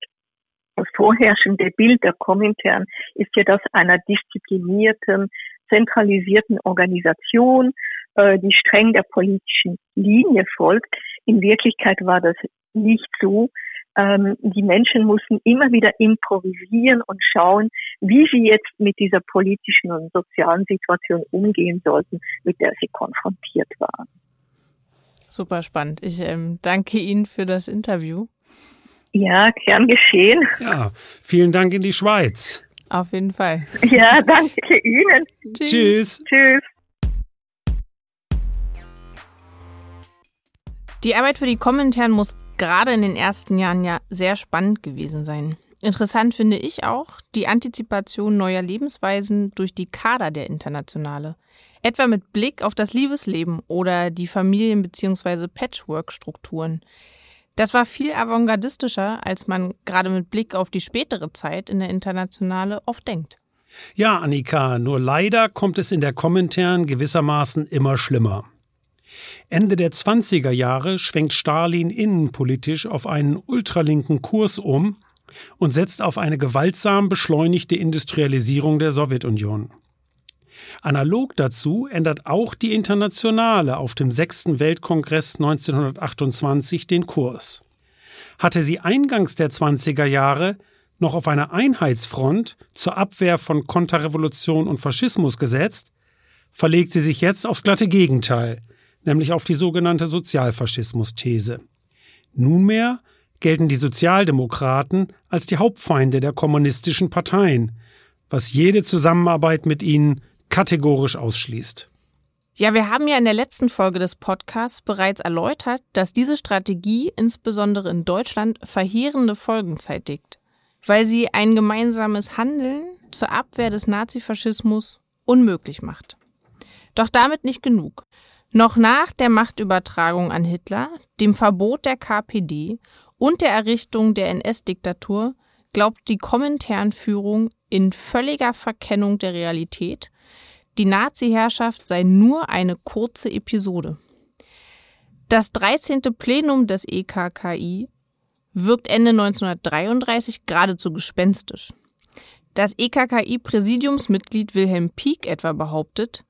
Das vorherrschende Bild der Kommentaren ist ja das einer disziplinierten, zentralisierten Organisation, äh, die streng der politischen Linie folgt. In Wirklichkeit war das nicht so. Ähm, die Menschen mussten immer wieder improvisieren und schauen, wie sie jetzt mit dieser politischen und sozialen Situation umgehen sollten, mit der sie konfrontiert waren. Super spannend. Ich ähm, danke Ihnen für das Interview. Ja, gern geschehen. Ja, vielen Dank in die Schweiz. Auf jeden Fall. Ja, danke Ihnen. Tschüss. Tschüss. Die Arbeit für die Kommentaren muss gerade in den ersten Jahren ja sehr spannend gewesen sein. Interessant finde ich auch die Antizipation neuer Lebensweisen durch die Kader der Internationale. Etwa mit Blick auf das Liebesleben oder die Familien- bzw. Patchwork-Strukturen. Das war viel avantgardistischer, als man gerade mit Blick auf die spätere Zeit in der Internationale oft denkt. Ja, Annika, nur leider kommt es in der Kommentaren gewissermaßen immer schlimmer. Ende der 20er Jahre schwenkt Stalin innenpolitisch auf einen ultralinken Kurs um und setzt auf eine gewaltsam beschleunigte Industrialisierung der Sowjetunion. Analog dazu ändert auch die Internationale auf dem sechsten Weltkongress 1928 den Kurs. Hatte sie eingangs der 20er Jahre noch auf einer Einheitsfront zur Abwehr von Konterrevolution und Faschismus gesetzt, verlegt sie sich jetzt aufs glatte Gegenteil, nämlich auf die sogenannte Sozialfaschismus-These. Nunmehr gelten die Sozialdemokraten als die Hauptfeinde der kommunistischen Parteien, was jede Zusammenarbeit mit ihnen kategorisch ausschließt. Ja, wir haben ja in der letzten Folge des Podcasts bereits erläutert, dass diese Strategie insbesondere in Deutschland verheerende Folgen zeitigt, weil sie ein gemeinsames Handeln zur Abwehr des Nazifaschismus unmöglich macht. Doch damit nicht genug. Noch nach der Machtübertragung an Hitler, dem Verbot der KPD und der Errichtung der NS-Diktatur glaubt die Kommenternführung in völliger Verkennung der Realität die Nazi-Herrschaft sei nur eine kurze Episode. Das 13. Plenum des EKKI wirkt Ende 1933 geradezu gespenstisch. Das EKKI-Präsidiumsmitglied Wilhelm Pieck etwa behauptet,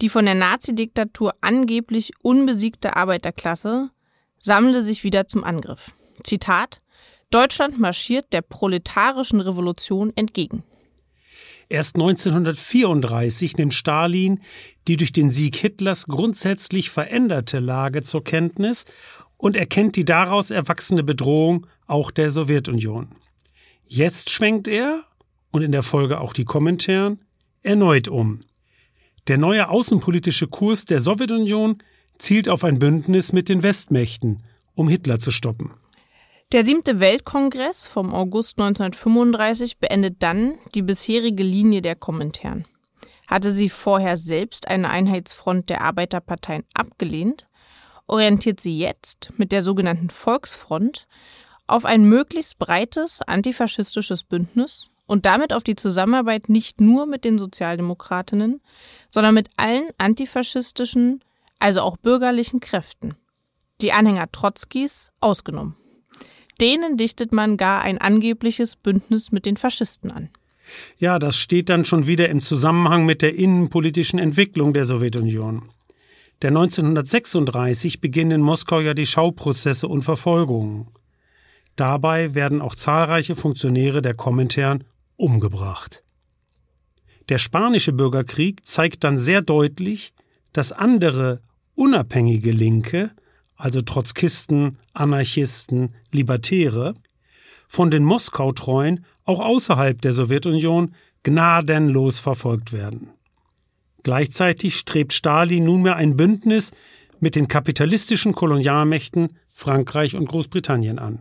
die von der Nazi-Diktatur angeblich unbesiegte Arbeiterklasse sammle sich wieder zum Angriff. Zitat Deutschland marschiert der proletarischen Revolution entgegen. Erst 1934 nimmt Stalin die durch den Sieg Hitlers grundsätzlich veränderte Lage zur Kenntnis und erkennt die daraus erwachsene Bedrohung auch der Sowjetunion. Jetzt schwenkt er, und in der Folge auch die Kommentaren, erneut um. Der neue außenpolitische Kurs der Sowjetunion zielt auf ein Bündnis mit den Westmächten, um Hitler zu stoppen. Der siebte Weltkongress vom August 1935 beendet dann die bisherige Linie der Kommentaren. Hatte sie vorher selbst eine Einheitsfront der Arbeiterparteien abgelehnt, orientiert sie jetzt mit der sogenannten Volksfront auf ein möglichst breites antifaschistisches Bündnis und damit auf die Zusammenarbeit nicht nur mit den Sozialdemokratinnen, sondern mit allen antifaschistischen, also auch bürgerlichen Kräften. Die Anhänger Trotzkis ausgenommen. Denen dichtet man gar ein angebliches Bündnis mit den Faschisten an. Ja, das steht dann schon wieder im Zusammenhang mit der innenpolitischen Entwicklung der Sowjetunion. Der 1936 beginnen in Moskau ja die Schauprozesse und Verfolgungen. Dabei werden auch zahlreiche Funktionäre der Komintern umgebracht. Der spanische Bürgerkrieg zeigt dann sehr deutlich, dass andere unabhängige Linke also Trotzkisten, Anarchisten, Libertäre, von den Moskau-Treuen auch außerhalb der Sowjetunion gnadenlos verfolgt werden. Gleichzeitig strebt Stalin nunmehr ein Bündnis mit den kapitalistischen Kolonialmächten Frankreich und Großbritannien an.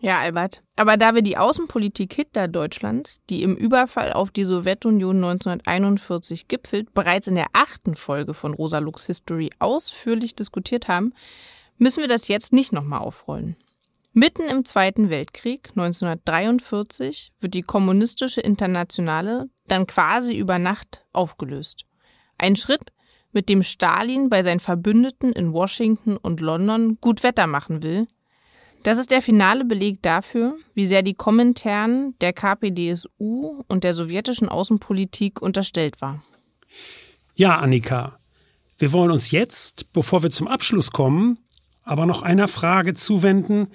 Ja, Albert. Aber da wir die Außenpolitik Hitler-Deutschlands, die im Überfall auf die Sowjetunion 1941 gipfelt, bereits in der achten Folge von Rosa Lux History ausführlich diskutiert haben, müssen wir das jetzt nicht nochmal aufrollen. Mitten im Zweiten Weltkrieg 1943 wird die kommunistische Internationale dann quasi über Nacht aufgelöst. Ein Schritt, mit dem Stalin bei seinen Verbündeten in Washington und London gut Wetter machen will. Das ist der finale Beleg dafür, wie sehr die Kommentaren der KPDSU und der sowjetischen Außenpolitik unterstellt war. Ja, Annika, wir wollen uns jetzt, bevor wir zum Abschluss kommen, aber noch einer Frage zuwenden,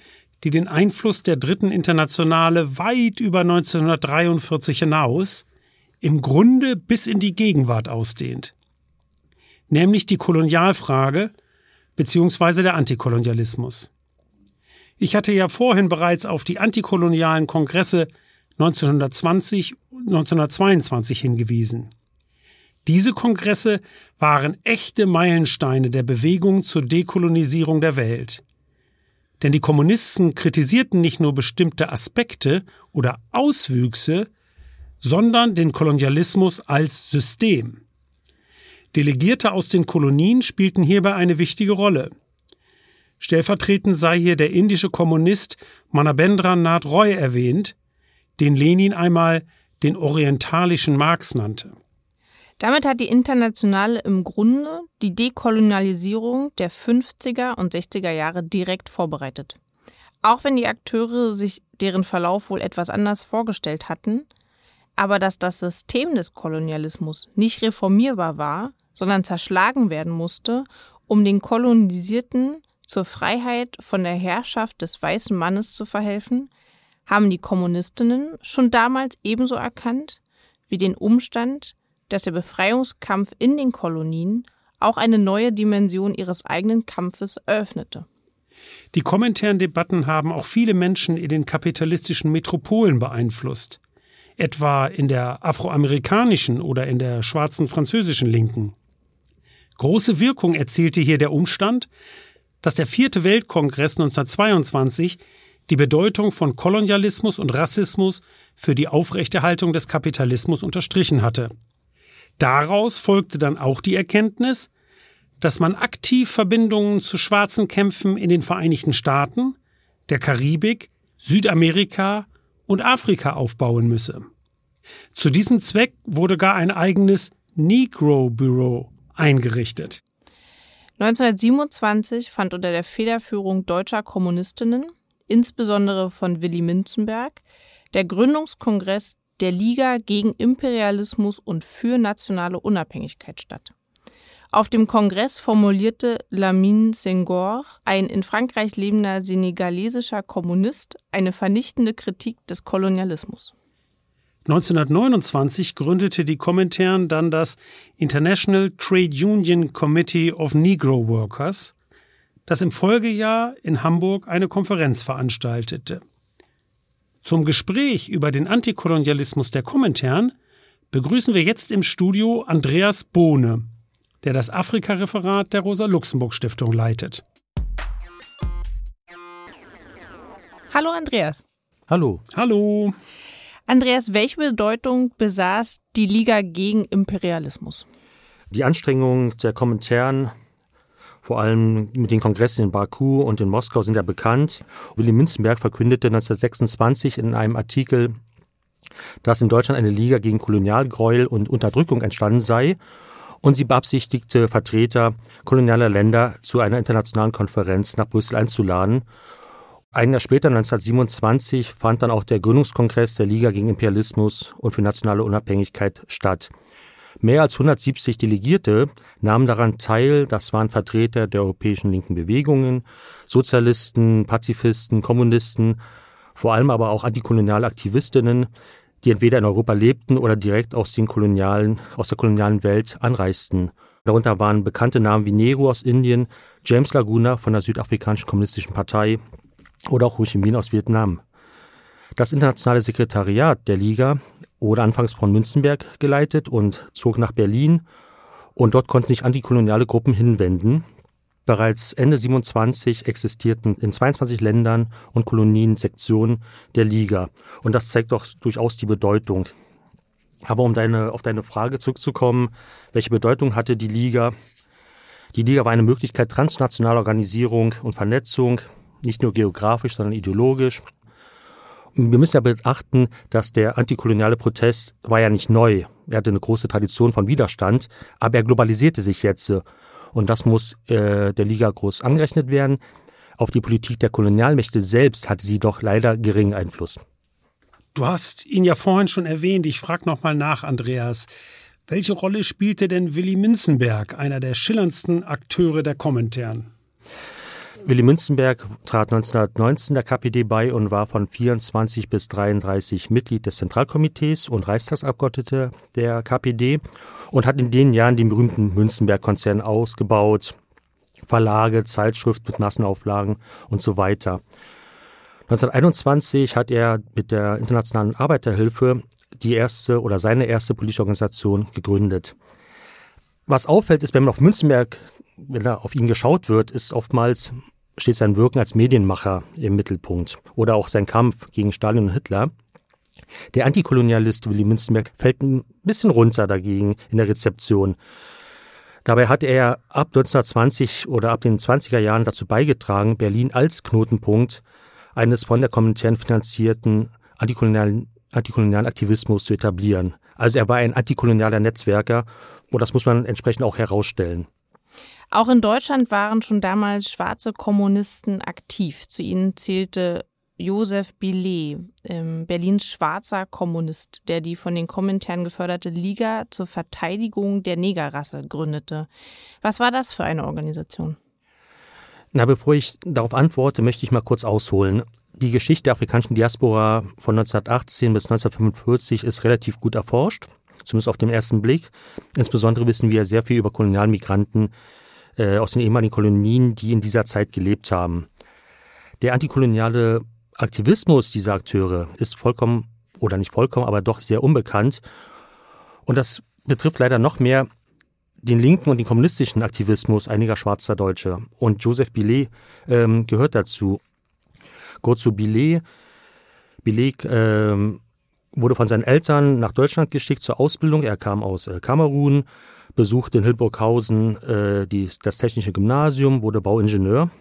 die den Einfluss der Dritten Internationale weit über 1943 hinaus, im Grunde bis in die Gegenwart ausdehnt. Nämlich die Kolonialfrage bzw. der Antikolonialismus. Ich hatte ja vorhin bereits auf die antikolonialen Kongresse 1920 und 1922 hingewiesen. Diese Kongresse waren echte Meilensteine der Bewegung zur Dekolonisierung der Welt. Denn die Kommunisten kritisierten nicht nur bestimmte Aspekte oder Auswüchse, sondern den Kolonialismus als System. Delegierte aus den Kolonien spielten hierbei eine wichtige Rolle. Stellvertretend sei hier der indische Kommunist Manabendra Nath Roy erwähnt, den Lenin einmal den orientalischen Marx nannte. Damit hat die Internationale im Grunde die Dekolonialisierung der 50er und 60er Jahre direkt vorbereitet. Auch wenn die Akteure sich deren Verlauf wohl etwas anders vorgestellt hatten, aber dass das System des Kolonialismus nicht reformierbar war, sondern zerschlagen werden musste, um den Kolonisierten zur Freiheit von der Herrschaft des weißen Mannes zu verhelfen, haben die Kommunistinnen schon damals ebenso erkannt wie den Umstand, dass der Befreiungskampf in den Kolonien auch eine neue Dimension ihres eigenen Kampfes eröffnete. Die kommentären Debatten haben auch viele Menschen in den kapitalistischen Metropolen beeinflusst, etwa in der afroamerikanischen oder in der schwarzen französischen Linken. Große Wirkung erzielte hier der Umstand, dass der vierte Weltkongress 1922 die Bedeutung von Kolonialismus und Rassismus für die Aufrechterhaltung des Kapitalismus unterstrichen hatte. Daraus folgte dann auch die Erkenntnis, dass man aktiv Verbindungen zu schwarzen Kämpfen in den Vereinigten Staaten, der Karibik, Südamerika und Afrika aufbauen müsse. Zu diesem Zweck wurde gar ein eigenes Negro Bureau eingerichtet. 1927 fand unter der Federführung deutscher Kommunistinnen, insbesondere von Willy Münzenberg, der Gründungskongress der Liga gegen Imperialismus und für nationale Unabhängigkeit statt. Auf dem Kongress formulierte Lamine Senghor, ein in Frankreich lebender senegalesischer Kommunist, eine vernichtende Kritik des Kolonialismus. 1929 gründete die Komintern dann das International Trade Union Committee of Negro Workers, das im Folgejahr in Hamburg eine Konferenz veranstaltete. Zum Gespräch über den Antikolonialismus der Komintern begrüßen wir jetzt im Studio Andreas Bohne, der das Afrika-Referat der Rosa-Luxemburg-Stiftung leitet. Hallo Andreas. Hallo. Hallo. Andreas, welche Bedeutung besaß die Liga gegen Imperialismus? Die Anstrengungen der Kommentaren vor allem mit den Kongressen in Baku und in Moskau sind ja bekannt. Willy Münzenberg verkündete 1926 in einem Artikel, dass in Deutschland eine Liga gegen Kolonialgräuel und Unterdrückung entstanden sei und sie beabsichtigte, Vertreter kolonialer Länder zu einer internationalen Konferenz nach Brüssel einzuladen. Ein Jahr später, 1927, fand dann auch der Gründungskongress der Liga gegen Imperialismus und für nationale Unabhängigkeit statt. Mehr als 170 Delegierte nahmen daran teil. Das waren Vertreter der europäischen linken Bewegungen, Sozialisten, Pazifisten, Kommunisten, vor allem aber auch antikoloniale Aktivistinnen, die entweder in Europa lebten oder direkt aus den kolonialen, aus der kolonialen Welt anreisten. Darunter waren bekannte Namen wie Nehru aus Indien, James Laguna von der Südafrikanischen Kommunistischen Partei oder auch Ho Chi Minh aus Vietnam. Das internationale Sekretariat der Liga wurde anfangs von Münzenberg geleitet und zog nach Berlin und dort konnten sich antikoloniale Gruppen hinwenden. Bereits Ende 27 existierten in 22 Ländern und Kolonien Sektionen der Liga. Und das zeigt doch durchaus die Bedeutung. Aber um deine, auf deine Frage zurückzukommen, welche Bedeutung hatte die Liga? Die Liga war eine Möglichkeit transnationaler Organisierung und Vernetzung, nicht nur geografisch, sondern ideologisch. Wir müssen ja beachten, dass der antikoloniale Protest war ja nicht neu. Er hatte eine große Tradition von Widerstand, aber er globalisierte sich jetzt und das muss äh, der Liga groß angerechnet werden. Auf die Politik der Kolonialmächte selbst hatte sie doch leider geringen Einfluss. Du hast ihn ja vorhin schon erwähnt. Ich frage nochmal nach, Andreas. Welche Rolle spielte denn Willy Münzenberg, einer der schillerndsten Akteure der Kommentaren? Willy Münzenberg trat 1919 der KPD bei und war von 24 bis 33 Mitglied des Zentralkomitees und Reichstagsabgeordneter der KPD und hat in den Jahren den berühmten Münzenberg-Konzern ausgebaut, Verlage, Zeitschrift mit Massenauflagen und so weiter. 1921 hat er mit der Internationalen Arbeiterhilfe die erste oder seine erste politische Organisation gegründet. Was auffällt, ist, wenn man auf Münzenberg, wenn da auf ihn geschaut wird, ist oftmals steht sein Wirken als Medienmacher im Mittelpunkt oder auch sein Kampf gegen Stalin und Hitler. Der Antikolonialist Willy Münzenberg fällt ein bisschen runter dagegen in der Rezeption. Dabei hat er ab 1920 oder ab den 20er Jahren dazu beigetragen, Berlin als Knotenpunkt eines von der Kommentaren finanzierten antikolonialen, antikolonialen Aktivismus zu etablieren. Also er war ein antikolonialer Netzwerker und das muss man entsprechend auch herausstellen. Auch in Deutschland waren schon damals schwarze Kommunisten aktiv. Zu ihnen zählte Josef Billet, ähm, Berlins schwarzer Kommunist, der die von den Kommentaren geförderte Liga zur Verteidigung der Negerrasse gründete. Was war das für eine Organisation? Na, bevor ich darauf antworte, möchte ich mal kurz ausholen. Die Geschichte der afrikanischen Diaspora von 1918 bis 1945 ist relativ gut erforscht, zumindest auf den ersten Blick. Insbesondere wissen wir sehr viel über Kolonialmigranten, äh, aus den ehemaligen Kolonien, die in dieser Zeit gelebt haben. Der antikoloniale Aktivismus dieser Akteure ist vollkommen, oder nicht vollkommen, aber doch sehr unbekannt. Und das betrifft leider noch mehr den linken und den kommunistischen Aktivismus einiger schwarzer Deutsche. Und Joseph Billet ähm, gehört dazu. Kurz zu Billet. Billet ähm, wurde von seinen Eltern nach Deutschland geschickt zur Ausbildung. Er kam aus äh, Kamerun, besuchte in Hildburghausen äh, die, das Technische Gymnasium, wurde Bauingenieur.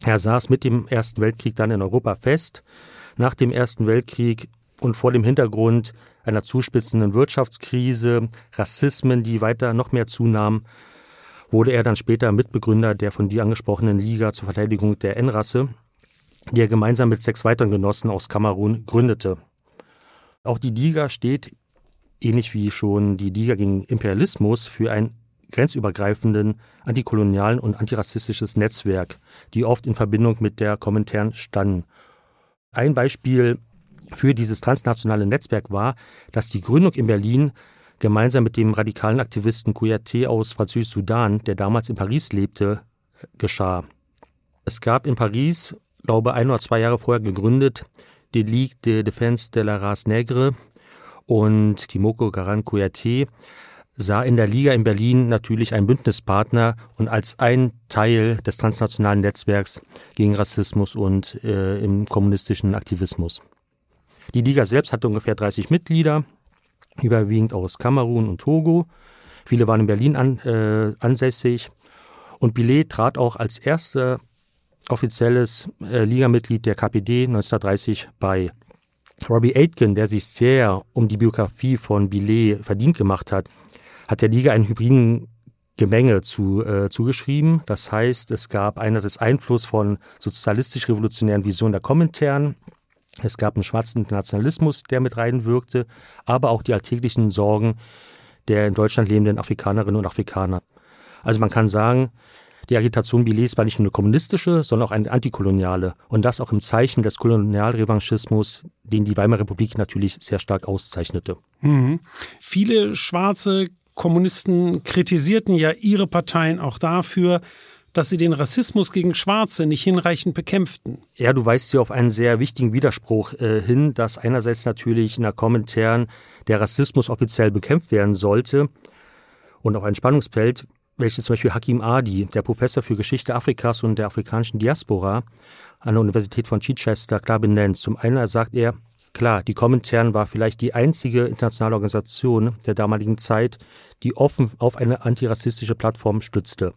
Er saß mit dem Ersten Weltkrieg dann in Europa fest. Nach dem Ersten Weltkrieg und vor dem Hintergrund einer zuspitzenden Wirtschaftskrise, Rassismen, die weiter noch mehr zunahmen, wurde er dann später Mitbegründer der von dir angesprochenen Liga zur Verteidigung der N-Rasse, die er gemeinsam mit sechs weiteren Genossen aus Kamerun gründete. Auch die Liga steht ähnlich wie schon die Liga gegen Imperialismus, für ein grenzübergreifenden antikolonialen und antirassistisches Netzwerk, die oft in Verbindung mit der Kommentaren standen. Ein Beispiel für dieses transnationale Netzwerk war, dass die Gründung in Berlin gemeinsam mit dem radikalen Aktivisten Kouyaté aus Französisch-Sudan, der damals in Paris lebte, geschah. Es gab in Paris, glaube ein oder zwei Jahre vorher gegründet, die Ligue de Défense de la Race Nègre, und Kimoko Garan Kouyaté sah in der Liga in Berlin natürlich einen Bündnispartner und als ein Teil des transnationalen Netzwerks gegen Rassismus und äh, im kommunistischen Aktivismus. Die Liga selbst hatte ungefähr 30 Mitglieder, überwiegend aus Kamerun und Togo. Viele waren in Berlin an, äh, ansässig. Und Billet trat auch als erster offizielles äh, Ligamitglied der KPD 1930 bei. Robbie Aitken, der sich sehr um die Biografie von Billet verdient gemacht hat, hat der Liga einen hybriden Gemenge zu, äh, zugeschrieben. Das heißt, es gab einerseits Einfluss von sozialistisch-revolutionären Visionen der Kommentaren, es gab einen schwarzen Internationalismus, der mit reinwirkte, aber auch die alltäglichen Sorgen der in Deutschland lebenden Afrikanerinnen und Afrikaner. Also man kann sagen, die Agitation Billets war nicht nur eine kommunistische, sondern auch eine antikoloniale. Und das auch im Zeichen des Kolonialrevanchismus, den die Weimarer Republik natürlich sehr stark auszeichnete. Mhm. Viele Schwarze Kommunisten kritisierten ja ihre Parteien auch dafür, dass sie den Rassismus gegen Schwarze nicht hinreichend bekämpften. Ja, du weist hier auf einen sehr wichtigen Widerspruch äh, hin, dass einerseits natürlich in der Kommentaren der Rassismus offiziell bekämpft werden sollte und auf ein Spannungsfeld, welches zum Beispiel Hakim Adi, der Professor für Geschichte Afrikas und der afrikanischen Diaspora an der Universität von Chichester, klar benennt. Zum einen sagt er, klar, die Kommentaren war vielleicht die einzige internationale Organisation der damaligen Zeit, die offen auf eine antirassistische Plattform stützte.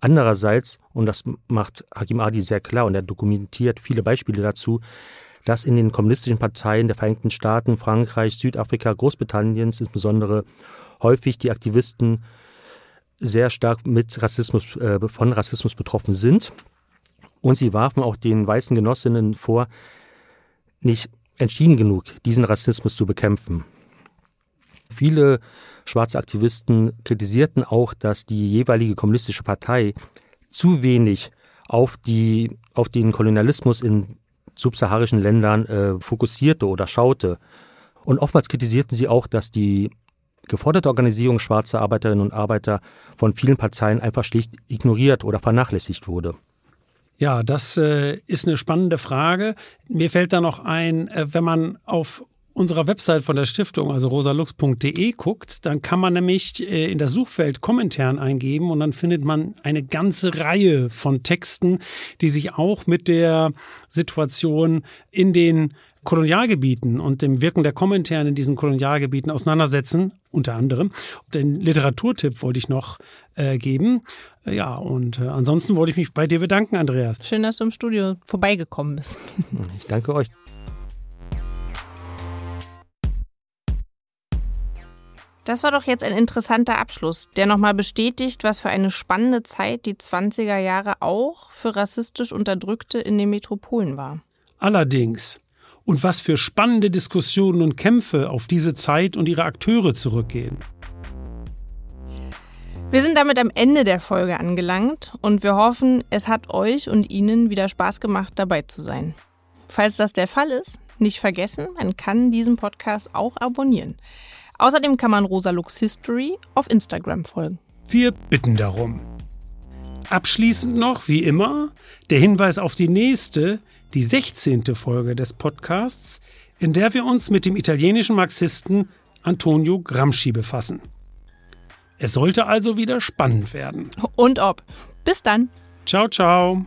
Andererseits, und das macht Hakim Adi sehr klar und er dokumentiert viele Beispiele dazu, dass in den kommunistischen Parteien der Vereinigten Staaten, Frankreich, Südafrika, Großbritanniens insbesondere häufig die Aktivisten sehr stark mit Rassismus, äh, von Rassismus betroffen sind. Und sie warfen auch den weißen Genossinnen vor, nicht entschieden genug, diesen Rassismus zu bekämpfen. Viele schwarze Aktivisten kritisierten auch, dass die jeweilige kommunistische Partei zu wenig auf, die, auf den Kolonialismus in subsaharischen Ländern äh, fokussierte oder schaute. Und oftmals kritisierten sie auch, dass die geforderte Organisierung schwarzer Arbeiterinnen und Arbeiter von vielen Parteien einfach schlicht ignoriert oder vernachlässigt wurde. Ja, das äh, ist eine spannende Frage. Mir fällt da noch ein, äh, wenn man auf unserer Website von der Stiftung, also rosalux.de guckt, dann kann man nämlich äh, in das Suchfeld Kommentaren eingeben und dann findet man eine ganze Reihe von Texten, die sich auch mit der Situation in den Kolonialgebieten und dem Wirken der Kommentare in diesen Kolonialgebieten auseinandersetzen, unter anderem. Den Literaturtipp wollte ich noch äh, geben. Ja, und äh, ansonsten wollte ich mich bei dir bedanken, Andreas. Schön, dass du im Studio vorbeigekommen bist. Ich danke euch. Das war doch jetzt ein interessanter Abschluss, der nochmal bestätigt, was für eine spannende Zeit die 20er Jahre auch für rassistisch Unterdrückte in den Metropolen war. Allerdings. Und was für spannende Diskussionen und Kämpfe auf diese Zeit und ihre Akteure zurückgehen. Wir sind damit am Ende der Folge angelangt und wir hoffen, es hat euch und Ihnen wieder Spaß gemacht, dabei zu sein. Falls das der Fall ist, nicht vergessen, man kann diesen Podcast auch abonnieren. Außerdem kann man Rosa Lux History auf Instagram folgen. Wir bitten darum. Abschließend noch, wie immer, der Hinweis auf die nächste, die 16. Folge des Podcasts, in der wir uns mit dem italienischen Marxisten Antonio Gramsci befassen. Es sollte also wieder spannend werden. Und ob. Bis dann. Ciao, ciao.